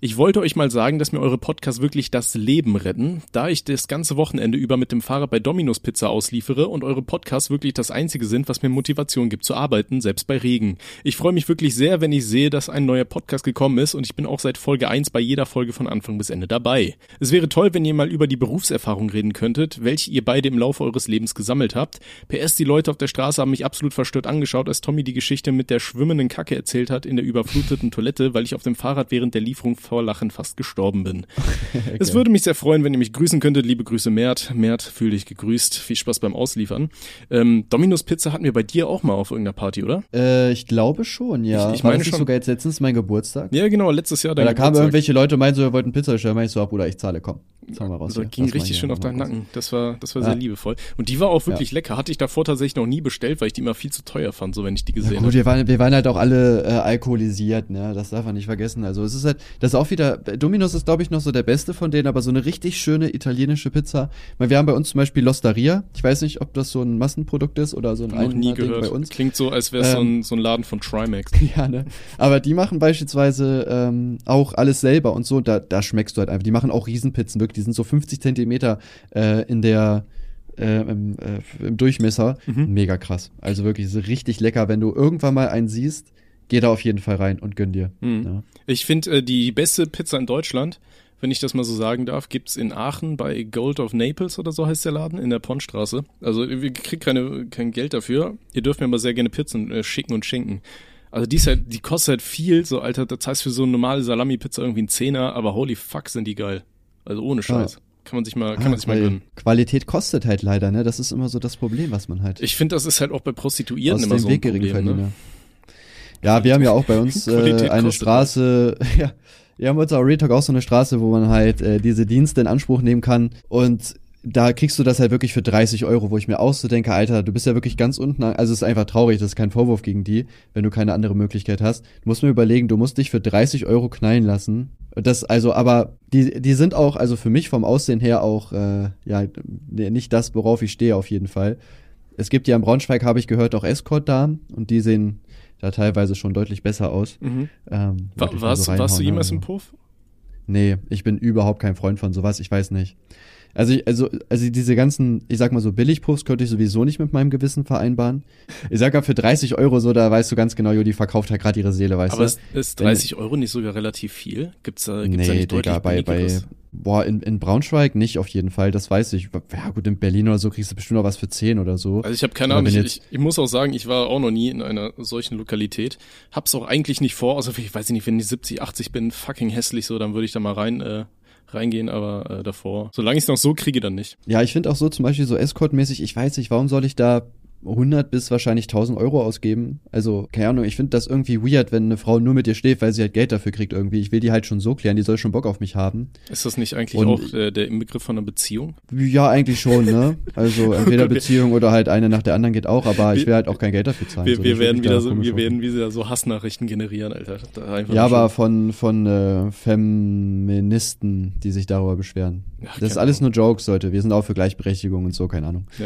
Speaker 3: Ich wollte euch mal sagen, dass mir eure Podcasts wirklich das Leben retten, da ich das ganze Wochenende über mit dem Fahrrad bei Domino's Pizza ausliefere und eure Podcasts wirklich das einzige sind, was mir Motivation gibt zu arbeiten, selbst bei Regen. Ich freue mich wirklich sehr, wenn ich sehe, dass ein neuer Podcast gekommen ist und ich bin auch seit Folge 1 bei jeder Folge von Anfang bis Ende dabei. Es wäre toll, wenn ihr mal über die Berufserfahrung reden könntet, welche ihr beide im Laufe eures Lebens gesammelt habt. PS, die Leute auf der Straße haben mich absolut absolut verstört angeschaut, als Tommy die Geschichte mit der schwimmenden Kacke erzählt hat in der überfluteten Toilette, weil ich auf dem Fahrrad während der Lieferung vor Lachen fast gestorben bin. okay. Es würde mich sehr freuen, wenn ihr mich grüßen könntet. Liebe Grüße, Mert. Mert, fühl dich gegrüßt. Viel Spaß beim Ausliefern. Ähm, Dominos Pizza hatten wir bei dir auch mal auf irgendeiner Party, oder?
Speaker 2: Äh, ich glaube schon, ja. Ich, ich meine schon. sogar jetzt letztens mein Geburtstag?
Speaker 3: Ja, genau, letztes Jahr
Speaker 2: dein Da kamen irgendwelche Leute und meinten so, wir wollten Pizza bestellen. Meinst du, ab, Bruder, ich zahle, komm.
Speaker 3: Zahl mal raus. Also, ging richtig schön auf deinen Nacken. Das war, das war ja. sehr liebevoll. Und die war auch wirklich ja. lecker. Hatte ich davor tatsächlich noch nie bestellt, weil ich die immer viel zu teuer fand so wenn ich die gesehen habe.
Speaker 2: Ja, wir waren, wir waren halt auch alle äh, alkoholisiert, ne? Das darf man nicht vergessen. Also es ist halt, das ist auch wieder, Dominos ist, glaube ich, noch so der beste von denen, aber so eine richtig schöne italienische Pizza. Meine, wir haben bei uns zum Beispiel L'Osteria. Ich weiß nicht, ob das so ein Massenprodukt ist oder so ein
Speaker 3: Noch nie gehört. bei uns. Klingt so, als wäre es ähm, so, ein, so ein Laden von Trimax.
Speaker 2: Ja, ne? Aber die machen beispielsweise ähm, auch alles selber und so, da, da schmeckst du halt einfach. Die machen auch Riesenpizzen, wirklich. Die sind so 50 Zentimeter äh, in der äh, im, äh, im, Durchmesser. Mhm. Mega krass. Also wirklich so richtig lecker. Wenn du irgendwann mal einen siehst, geh da auf jeden Fall rein und gönn dir. Mhm.
Speaker 3: Ja. Ich finde, äh, die beste Pizza in Deutschland, wenn ich das mal so sagen darf, gibt's in Aachen bei Gold of Naples oder so heißt der Laden, in der Pondstraße. Also ihr kriegt keine, kein Geld dafür. Ihr dürft mir aber sehr gerne Pizzen äh, schicken und schenken. Also die, ist halt, die kostet halt viel, so Alter, das heißt für so eine normale Salami-Pizza irgendwie ein Zehner, aber holy fuck sind die geil. Also ohne. Scheiß. Ah. Kann man sich mal, kann ah, man sich mal gönnen.
Speaker 2: Qualität kostet halt leider, ne? Das ist immer so das Problem, was man halt.
Speaker 3: Ich finde, das ist halt auch bei Prostituierten Aus immer so ein Weg Problem, ne?
Speaker 2: Ja, wir haben ja auch bei uns äh, eine Straße, ja, wir haben uns auch Real Talk auch so eine Straße, wo man halt äh, diese Dienste in Anspruch nehmen kann und da kriegst du das halt wirklich für 30 Euro, wo ich mir auch so denke, Alter, du bist ja wirklich ganz unten, also es ist einfach traurig, das ist kein Vorwurf gegen die, wenn du keine andere Möglichkeit hast. Du musst mir überlegen, du musst dich für 30 Euro knallen lassen. Das, also, aber die, die sind auch, also für mich vom Aussehen her auch, äh, ja, nicht das, worauf ich stehe auf jeden Fall. Es gibt ja in Braunschweig, habe ich gehört, auch Escort-Damen und die sehen da teilweise schon deutlich besser aus.
Speaker 3: Mhm. Ähm, War, warst, so warst du jemals im Puff?
Speaker 2: Nee, ich bin überhaupt kein Freund von sowas, ich weiß nicht. Also, also, also diese ganzen, ich sag mal so Billigpuffs könnte ich sowieso nicht mit meinem Gewissen vereinbaren. Ich sag ja für 30 Euro so, da weißt du ganz genau, jo, die verkauft halt gerade ihre Seele, weißt
Speaker 3: Aber
Speaker 2: du.
Speaker 3: Aber ist 30 Euro nicht sogar relativ viel? Gibt's da, gibt's nee, da nicht
Speaker 2: Digga, bei, bei, boah, in, in Braunschweig nicht auf jeden Fall, das weiß ich. Ja gut, in Berlin oder so kriegst du bestimmt noch was für 10 oder so.
Speaker 3: Also ich habe keine Ahnung, ich, ich, ich, muss auch sagen, ich war auch noch nie in einer solchen Lokalität. Hab's auch eigentlich nicht vor, also ich weiß nicht, wenn ich 70, 80 bin, fucking hässlich so, dann würde ich da mal rein äh, reingehen, aber äh, davor, solange ich es noch so kriege, dann nicht.
Speaker 2: Ja, ich finde auch so zum Beispiel so Escort-mäßig, ich weiß nicht, warum soll ich da 100 bis wahrscheinlich 1000 Euro ausgeben. Also, keine Ahnung, ich finde das irgendwie weird, wenn eine Frau nur mit dir steht, weil sie halt Geld dafür kriegt irgendwie. Ich will die halt schon so klären, die soll schon Bock auf mich haben.
Speaker 3: Ist das nicht eigentlich Und, auch äh, der Inbegriff von einer Beziehung?
Speaker 2: Ja, eigentlich schon, ne? Also entweder Beziehung oder halt eine nach der anderen geht auch, aber ich will halt auch kein Geld dafür zahlen.
Speaker 3: Wir, so, wir werden wieder so, wir werden wieder so Hassnachrichten generieren, Alter.
Speaker 2: ja, aber von, von äh, Feministen, die sich darüber beschweren. Ach, das ist alles Ahnung. nur Jokes, Leute. Wir sind auch für Gleichberechtigung und so, keine Ahnung. Ja.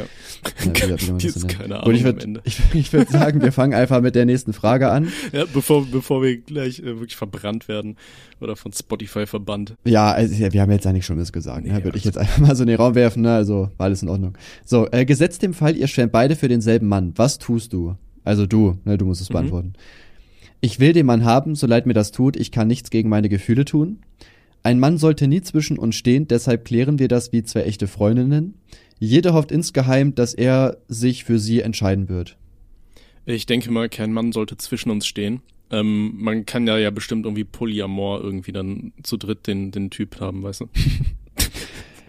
Speaker 2: ja wie, wie
Speaker 3: ist keine Ahnung
Speaker 2: und ich würde ich, ich würd sagen, wir fangen einfach mit der nächsten Frage an.
Speaker 3: Ja, bevor, bevor wir gleich äh, wirklich verbrannt werden oder von Spotify verbannt.
Speaker 2: Ja, also, ja, wir haben jetzt eigentlich schon was gesagt. Nee, ne? Würde ich jetzt einfach mal so in den Raum werfen, ne? Also war alles in Ordnung. So, äh, gesetzt dem Fall, ihr schwärmt beide für denselben Mann. Was tust du? Also du, ne, du musst es mhm. beantworten. Ich will den Mann haben, so leid mir das tut, ich kann nichts gegen meine Gefühle tun. Ein Mann sollte nie zwischen uns stehen, deshalb klären wir das wie zwei echte Freundinnen. jede hofft insgeheim, dass er sich für sie entscheiden wird.
Speaker 3: Ich denke mal, kein Mann sollte zwischen uns stehen. Ähm, man kann ja ja bestimmt irgendwie Polyamor irgendwie dann zu dritt den, den Typ haben, weißt du?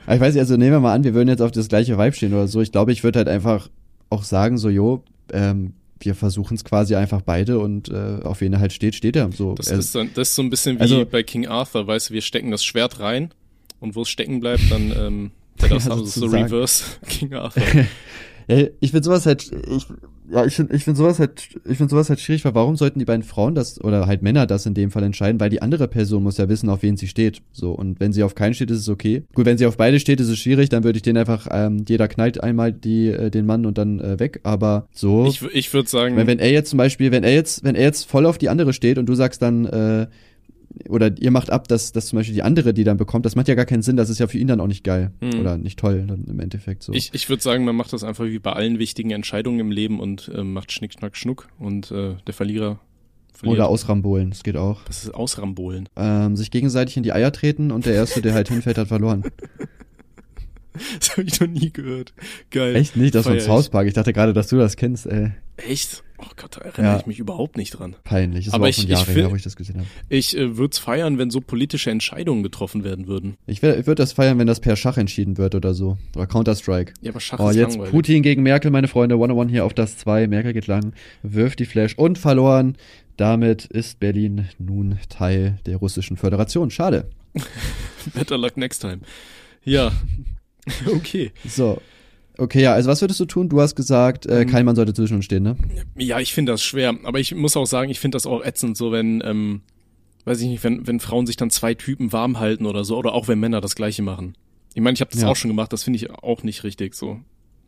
Speaker 2: Aber ich weiß nicht, also nehmen wir mal an, wir würden jetzt auf das gleiche Vibe stehen oder so. Ich glaube, ich würde halt einfach auch sagen, so, jo, ähm, wir versuchen es quasi einfach beide und äh, auf wen er halt steht, steht er. So,
Speaker 3: Das,
Speaker 2: er,
Speaker 3: ist, dann, das ist so ein bisschen wie
Speaker 2: Also-
Speaker 3: bei King Arthur, weißt du, wir stecken das Schwert rein und wo es stecken bleibt, dann ähm, ja, das
Speaker 2: Ja,
Speaker 3: also so. Reverse King Arthur.
Speaker 2: Ich finde sowas halt, ich, ja, ich finde, ich finde sowas halt, ich finde sowas halt schwierig, weil warum sollten die beiden Frauen das oder halt Männer das in dem Fall entscheiden? Weil die andere Person muss ja wissen, auf wen sie steht. So und wenn sie auf keinen steht, ist es okay. Gut, wenn sie auf beide steht, ist es schwierig. Dann würde ich den einfach, ähm, jeder knallt einmal die äh, den Mann und dann äh, weg. Aber so,
Speaker 3: Ich, ich würde sagen,
Speaker 2: wenn, wenn er jetzt zum Beispiel, wenn er jetzt, wenn er jetzt voll auf die andere steht und du sagst dann, äh, oder ihr macht ab, dass, dass zum Beispiel die andere die dann bekommt, das macht ja gar keinen Sinn, das ist ja für ihn dann auch nicht geil.
Speaker 3: Hm.
Speaker 2: Oder nicht toll dann im Endeffekt so.
Speaker 3: ich, ich würde sagen, man macht das einfach wie bei allen wichtigen Entscheidungen im Leben und ähm, macht Schnick, Schnack, Schnuck und äh, der Verlierer verliert.
Speaker 2: oder ausrambolen, das geht auch.
Speaker 3: das ist Ausrambolen.
Speaker 2: ähm, sich gegenseitig in die Eier treten und der Erste, der halt hinfällt, hat verloren.
Speaker 3: Das habe ich noch nie gehört. Geil.
Speaker 2: Echt nicht? Das von South Park. Ich dachte gerade, dass du das kennst. Ey,
Speaker 3: ich. Echt? Oh Gott, da erinnere
Speaker 2: Ja.
Speaker 3: ich mich überhaupt nicht dran.
Speaker 2: peinlich. Das
Speaker 3: Aber ich-
Speaker 2: schon
Speaker 3: ich
Speaker 2: Jahre
Speaker 3: find-
Speaker 2: her, wo ich das gesehen habe.
Speaker 3: Ich äh, würde es feiern, wenn so politische Entscheidungen getroffen werden würden.
Speaker 2: Ich, wär- ich würde das feiern, wenn das per Schach entschieden wird oder so. Oder Counter-Strike.
Speaker 3: Ja, aber Schach
Speaker 2: Oh,
Speaker 3: ist
Speaker 2: jetzt
Speaker 3: langweilig.
Speaker 2: Putin gegen Merkel, meine Freunde. One-on-one hier auf das 2. Merkel geht lang, wirft die Flash und verloren. Damit ist Berlin nun Teil der russischen Föderation. Schade.
Speaker 3: Better luck next time. Ja. okay.
Speaker 2: So. Okay, ja, also was würdest du tun? Du hast gesagt, äh,
Speaker 3: Mhm.
Speaker 2: kein Mann sollte zwischen uns stehen, ne?
Speaker 3: Ja, ich finde das schwer. Aber ich muss auch sagen, ich finde das auch ätzend, so wenn, ähm, weiß ich nicht, wenn, wenn Frauen sich dann zwei Typen warm halten oder so, oder auch wenn Männer das Gleiche machen. Ich meine, ich habe das
Speaker 2: Ja.
Speaker 3: auch schon gemacht, das finde ich auch nicht richtig so.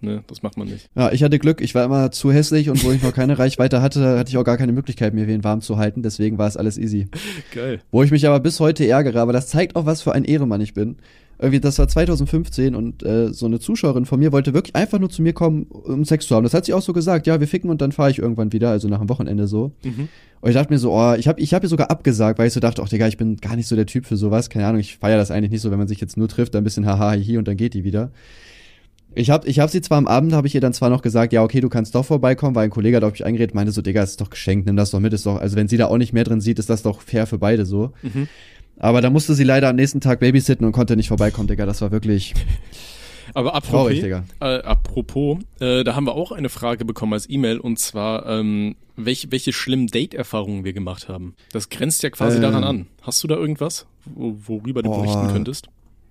Speaker 3: Ne, das macht man nicht.
Speaker 2: Ja, ich hatte Glück, ich war immer zu hässlich und wo ich noch keine Reichweite hatte, hatte ich auch gar keine Möglichkeit, mir wen warm zu halten, deswegen war es alles easy.
Speaker 3: Geil.
Speaker 2: Wo ich mich aber bis heute ärgere, aber das zeigt auch, was für ein Ehremann ich bin. Irgendwie, das war 2015 und äh, so eine Zuschauerin von mir wollte wirklich einfach nur zu mir kommen, um Sex zu haben. Das hat sie auch so gesagt, ja, wir ficken und dann fahre ich irgendwann wieder, also nach dem Wochenende so.
Speaker 3: Mhm.
Speaker 2: Und ich dachte mir so, oh, ich habe ich hab ihr sogar abgesagt, weil ich so dachte, ach Digga, ich bin gar nicht so der Typ für sowas. Keine Ahnung, ich feiere das eigentlich nicht so, wenn man sich jetzt nur trifft, dann ein bisschen haha, hihi und dann geht die wieder. Ich habe ich hab sie zwar am Abend, habe ich ihr dann zwar noch gesagt, ja, okay, du kannst doch vorbeikommen, weil ein Kollege hat auf mich eingeredet, meinte so, Digga, es ist doch geschenkt, nimm das doch mit, ist doch, also wenn sie da auch nicht mehr drin sieht, ist das doch fair für beide so.
Speaker 3: Mhm.
Speaker 2: Aber da musste sie leider am nächsten Tag babysitten und konnte nicht vorbeikommen, Digga, das war wirklich
Speaker 3: Aber apropos,
Speaker 2: traurig, Digga.
Speaker 3: äh, apropos äh, da haben wir auch eine Frage bekommen als E-Mail und zwar, ähm, welche, welche schlimmen Date-Erfahrungen wir gemacht haben. Das grenzt ja quasi
Speaker 2: Ähm.
Speaker 3: daran an. Hast du da irgendwas, wo, worüber du
Speaker 2: Boah.
Speaker 3: berichten könntest?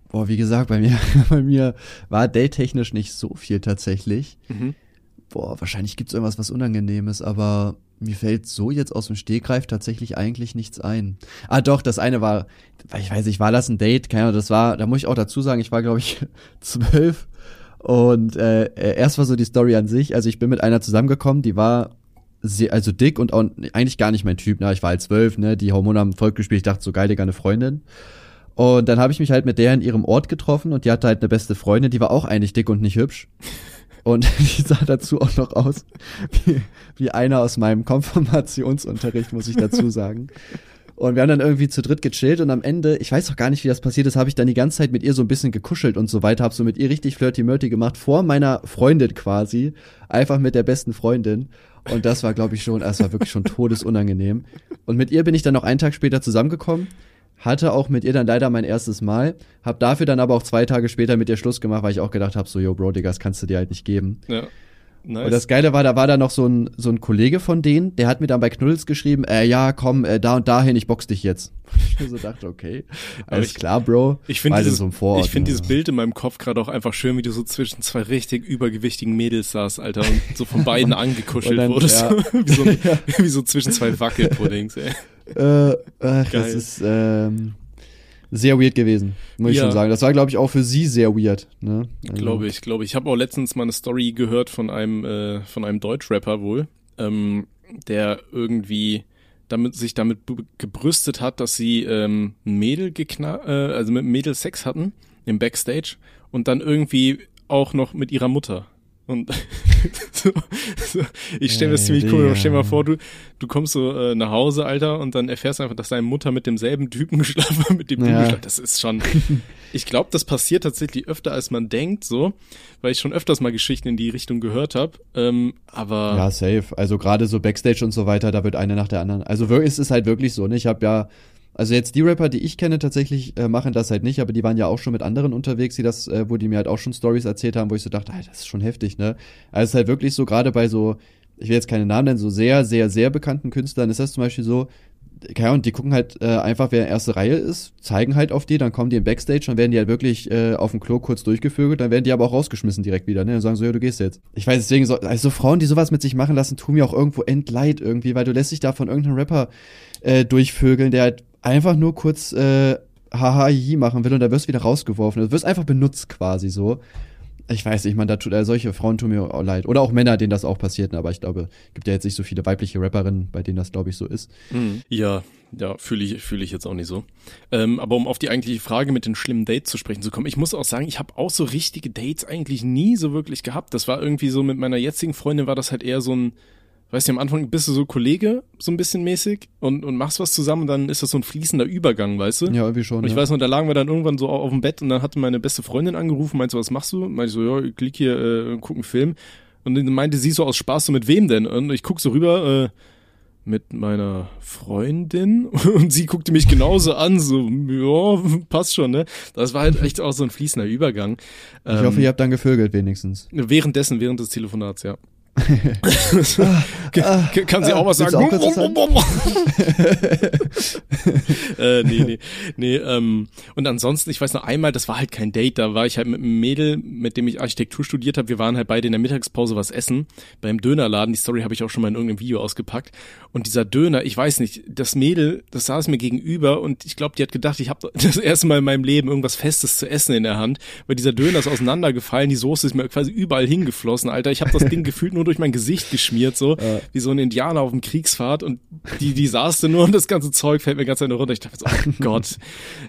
Speaker 2: Boah, wie gesagt, bei mir, bei mir war datetechnisch nicht so viel tatsächlich.
Speaker 3: Mhm.
Speaker 2: Boah, wahrscheinlich gibt's irgendwas, was Unangenehmes, aber mir fällt so jetzt aus dem Stegreif tatsächlich eigentlich nichts ein. Ah, doch, das eine war, ich weiß nicht, war das ein Date? Keine Ahnung, das war, da muss ich auch dazu sagen, ich war, glaube ich, zwölf. Und äh, äh, erst war so die Story an sich, also ich bin mit einer zusammengekommen, die war sehr, also dick und auch eigentlich gar nicht mein Typ, ne? Ich war halt zwölf, ne? Die Hormone haben Volk gespielt, ich dachte so geil, Digga, eine Freundin. Und dann habe ich mich halt mit der in ihrem Ort getroffen und die hatte halt eine beste Freundin, die war auch eigentlich dick und nicht hübsch. Und die sah dazu auch noch aus wie, wie einer aus meinem Konfirmationsunterricht, muss ich dazu sagen. Und wir haben dann irgendwie zu dritt gechillt und am Ende, ich weiß auch gar nicht, wie das passiert ist, habe ich dann die ganze Zeit mit ihr so ein bisschen gekuschelt und so weiter, habe so mit ihr richtig flirty-murty gemacht, vor meiner Freundin quasi, einfach mit der besten Freundin. Und das war, glaube ich, schon, es war wirklich schon todesunangenehm. Und mit ihr bin ich dann noch einen Tag später zusammengekommen, hatte auch mit ihr dann leider mein erstes Mal, hab dafür dann aber auch zwei Tage später mit ihr Schluss gemacht, weil ich auch gedacht habe, so, yo, Bro, Digga, das kannst du dir halt nicht geben.
Speaker 3: Ja. Nice.
Speaker 2: Und das Geile war, da war da noch so ein, so ein Kollege von denen, der hat mir dann bei Knuddels geschrieben, äh, ja, komm, äh, da und dahin, ich box dich jetzt. Ich mir so dachte, okay, alles
Speaker 3: ich-
Speaker 2: klar, Bro.
Speaker 3: Ich finde dieses,
Speaker 2: so Vorort,
Speaker 3: ich find
Speaker 2: ne?
Speaker 3: dieses Bild in meinem Kopf gerade auch einfach schön, wie du so zwischen zwei richtig übergewichtigen Mädels saß, Alter, und so von beiden angekuschelt
Speaker 2: dann-
Speaker 3: wurdest.
Speaker 2: ja.
Speaker 3: wie, so, wie so zwischen zwei Wackelpuddings, ey.
Speaker 2: Äh, ach,
Speaker 3: Geil.
Speaker 2: das ist ähm, sehr weird gewesen, muss ich
Speaker 3: Ja.
Speaker 2: schon sagen. Das war, glaube ich, auch für sie sehr weird. Ne? Also,
Speaker 3: Glaube ich, glaube ich. Ich habe auch letztens mal eine Story gehört von einem, äh, von einem Deutschrapper wohl, ähm, der irgendwie damit sich damit gebrüstet hat, dass sie ähm, ein Mädel gekna äh, also mit einem Mädel Sex hatten im Backstage und dann irgendwie auch noch mit ihrer Mutter. Und so, so, ich stelle mir das ziemlich cool. Stell dir mal vor, du, du kommst so äh, nach Hause, Alter, und dann erfährst du einfach, dass deine Mutter mit demselben Typen geschlafen hat, mit dem ja. du geschlafen Das ist schon. ich glaube, das passiert tatsächlich öfter, als man denkt, so, weil ich schon öfters mal Geschichten in die Richtung gehört habe. Ähm, aber.
Speaker 2: Ja, safe. Also gerade so Backstage und so weiter, da wird eine nach der anderen. Also es ist halt wirklich so, ne? Ich habe ja also jetzt die Rapper, die ich kenne, tatsächlich äh, machen das halt nicht, aber die waren ja auch schon mit anderen unterwegs, die das, äh, wo die mir halt auch schon Stories erzählt haben, wo ich so dachte, ey, das ist schon heftig, ne? Also es ist halt wirklich so, gerade bei so, ich will jetzt keine Namen nennen, so sehr, sehr, sehr bekannten Künstlern ist das zum Beispiel so, ja, und die gucken halt äh, einfach, wer in erste Reihe ist, zeigen halt auf die, dann kommen die im Backstage, dann werden die halt wirklich äh, auf dem Klo kurz durchgevögelt, dann werden die aber auch rausgeschmissen direkt wieder, ne? Und sagen so, ja, du gehst jetzt. Ich weiß deswegen so, also Frauen, die sowas mit sich machen lassen, tun mir auch irgendwo entleid irgendwie, weil du lässt dich da von irgendeinem Rapper äh, durchvögeln, der halt einfach nur kurz äh, haha machen will und da wirst du wieder rausgeworfen. Du wirst einfach benutzt quasi so. Ich weiß nicht, man, da tut, äh, solche Frauen tun mir auch leid. Oder auch Männer, denen das auch passiert, ne? aber ich glaube, gibt ja jetzt nicht so viele weibliche Rapperinnen, bei denen das, glaube ich, so ist.
Speaker 3: Mhm. Ja, ja, fühle ich, fühle ich jetzt auch nicht so. Ähm, aber um auf die eigentliche Frage mit den schlimmen Dates zu sprechen zu kommen, ich muss auch sagen, ich habe auch so richtige Dates eigentlich nie so wirklich gehabt. Das war irgendwie so mit meiner jetzigen Freundin war das halt eher so ein, weißt du, am Anfang bist du so Kollege, so ein bisschen mäßig und, und machst was zusammen und dann ist das so ein fließender Übergang, weißt du?
Speaker 2: Ja, irgendwie schon.
Speaker 3: Und ich
Speaker 2: ja.
Speaker 3: weiß noch, da lagen wir dann irgendwann so auf dem Bett und dann hatte meine beste Freundin angerufen, meinte so, was machst du? Meinte ich so, ja, ich klick hier, äh, guck einen Film. Und dann meinte sie so aus Spaß, so mit wem denn? Und ich guck so rüber, äh, mit meiner Freundin und sie guckte mich genauso an, so, ja, passt schon, ne? Das war halt echt auch so ein fließender Übergang.
Speaker 2: Ich ähm, hoffe, ihr habt dann gevögelt wenigstens.
Speaker 3: Währenddessen, während des Telefonats, ja. Kann sie auch was sagen?
Speaker 2: Auch
Speaker 3: äh, nee, nee, nee. Ähm, und ansonsten, ich weiß noch einmal, das war halt kein Date, da war ich halt mit einem Mädel, mit dem ich Architektur studiert habe. Wir waren halt beide in der Mittagspause was essen beim Dönerladen. Die Story habe ich auch schon mal in irgendeinem Video ausgepackt. Und dieser Döner, ich weiß nicht, das Mädel, das saß mir gegenüber und ich glaube, die hat gedacht, ich habe das erste Mal in meinem Leben irgendwas Festes zu essen in der Hand, weil dieser Döner ist auseinandergefallen, die Soße ist mir quasi überall hingeflossen, Alter. Ich habe das Ding gefühlt nur durch mein Gesicht geschmiert, so ja. wie so ein Indianer auf dem Kriegsfahrt und die, die saß da nur und das ganze Zeug fällt mir ganz eine runter. Ich dachte so, oh Gott.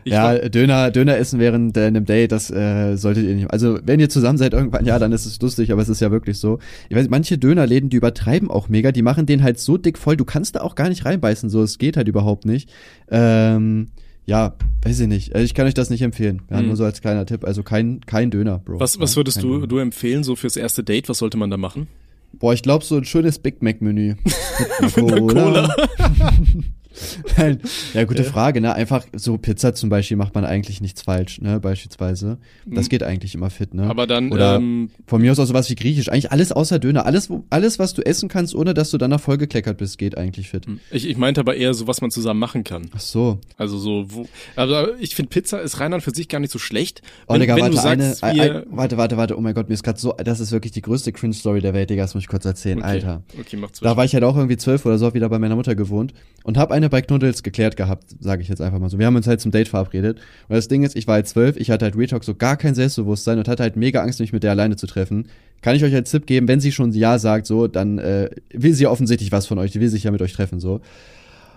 Speaker 2: ja, Döner, Döner essen während äh, einem Date, das äh, solltet ihr nicht. Also wenn ihr zusammen seid irgendwann, ja, dann ist es lustig, aber es ist ja wirklich so. Ich weiß, manche Dönerläden, die übertreiben auch mega, die machen den halt so dick voll, du kannst da auch gar nicht reinbeißen, so, es geht halt überhaupt nicht. Ähm, ja, weiß ich nicht. Also ich kann euch das nicht empfehlen. Ja, mhm. Nur so als kleiner Tipp. Also kein, kein Döner, Bro.
Speaker 3: Was, was würdest du, du empfehlen, so fürs erste Date? Was sollte man da machen?
Speaker 2: Boah, ich glaube so ein schönes Big Mac Menü.
Speaker 3: Mit Cola. Cola.
Speaker 2: ja, gute Frage, ne? Einfach so Pizza zum Beispiel macht man eigentlich nichts falsch, ne? Beispielsweise. Das mhm. geht eigentlich immer fit, ne?
Speaker 3: Aber dann,
Speaker 2: Oder ähm, von mir aus auch sowas wie Griechisch. Eigentlich alles außer Döner. Alles, alles, was du essen kannst, ohne dass du danach vollgekleckert bist, geht eigentlich fit. Mhm.
Speaker 3: Ich, ich meinte aber eher so, was man zusammen machen kann.
Speaker 2: Ach so.
Speaker 3: Also so, wo, aber ich finde Pizza ist rein an für sich gar nicht so schlecht.
Speaker 2: Oh, wenn, Digga, wenn warte, du sagst, eine, ein, warte, warte, warte, oh mein Gott, mir ist gerade so, das ist wirklich die größte Cringe-Story der Welt, Digga, das muss ich kurz erzählen,
Speaker 3: okay.
Speaker 2: Alter.
Speaker 3: Okay, macht's
Speaker 2: Da war ich halt auch irgendwie zwölf oder so, wieder bei meiner Mutter gewohnt und habe eine bei Knuddels geklärt gehabt, sage ich jetzt einfach mal so. Wir haben uns halt zum Date verabredet. Und das Ding ist, ich war halt zwölf, ich hatte halt Retalk so gar kein Selbstbewusstsein und hatte halt mega Angst, mich mit der alleine zu treffen. Kann ich euch einen Tipp geben, wenn sie schon Ja sagt, so, dann äh, will sie offensichtlich was von euch, die will sich ja mit euch treffen, so.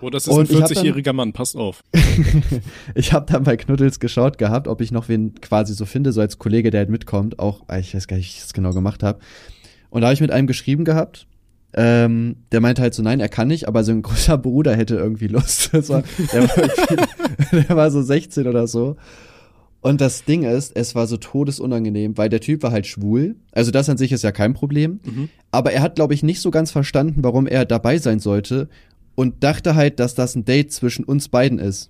Speaker 3: Oh, das ist und ein 40-jähriger Mann, passt auf.
Speaker 2: ich habe dann bei Knuddels geschaut gehabt, ob ich noch wen quasi so finde, so als Kollege, der halt mitkommt. Auch, ich weiß gar nicht, wie ich das genau gemacht habe. Und da habe ich mit einem geschrieben gehabt ähm, der meinte halt so, nein, er kann nicht, aber so ein großer Bruder hätte irgendwie Lust. War, der, war der war so 16 oder so. Und das Ding ist, es war so todesunangenehm, weil der Typ war halt schwul. Also das an sich ist ja kein Problem. Mhm. Aber er hat, glaube ich, nicht so ganz verstanden, warum er dabei sein sollte und dachte halt, dass das ein Date zwischen uns beiden ist.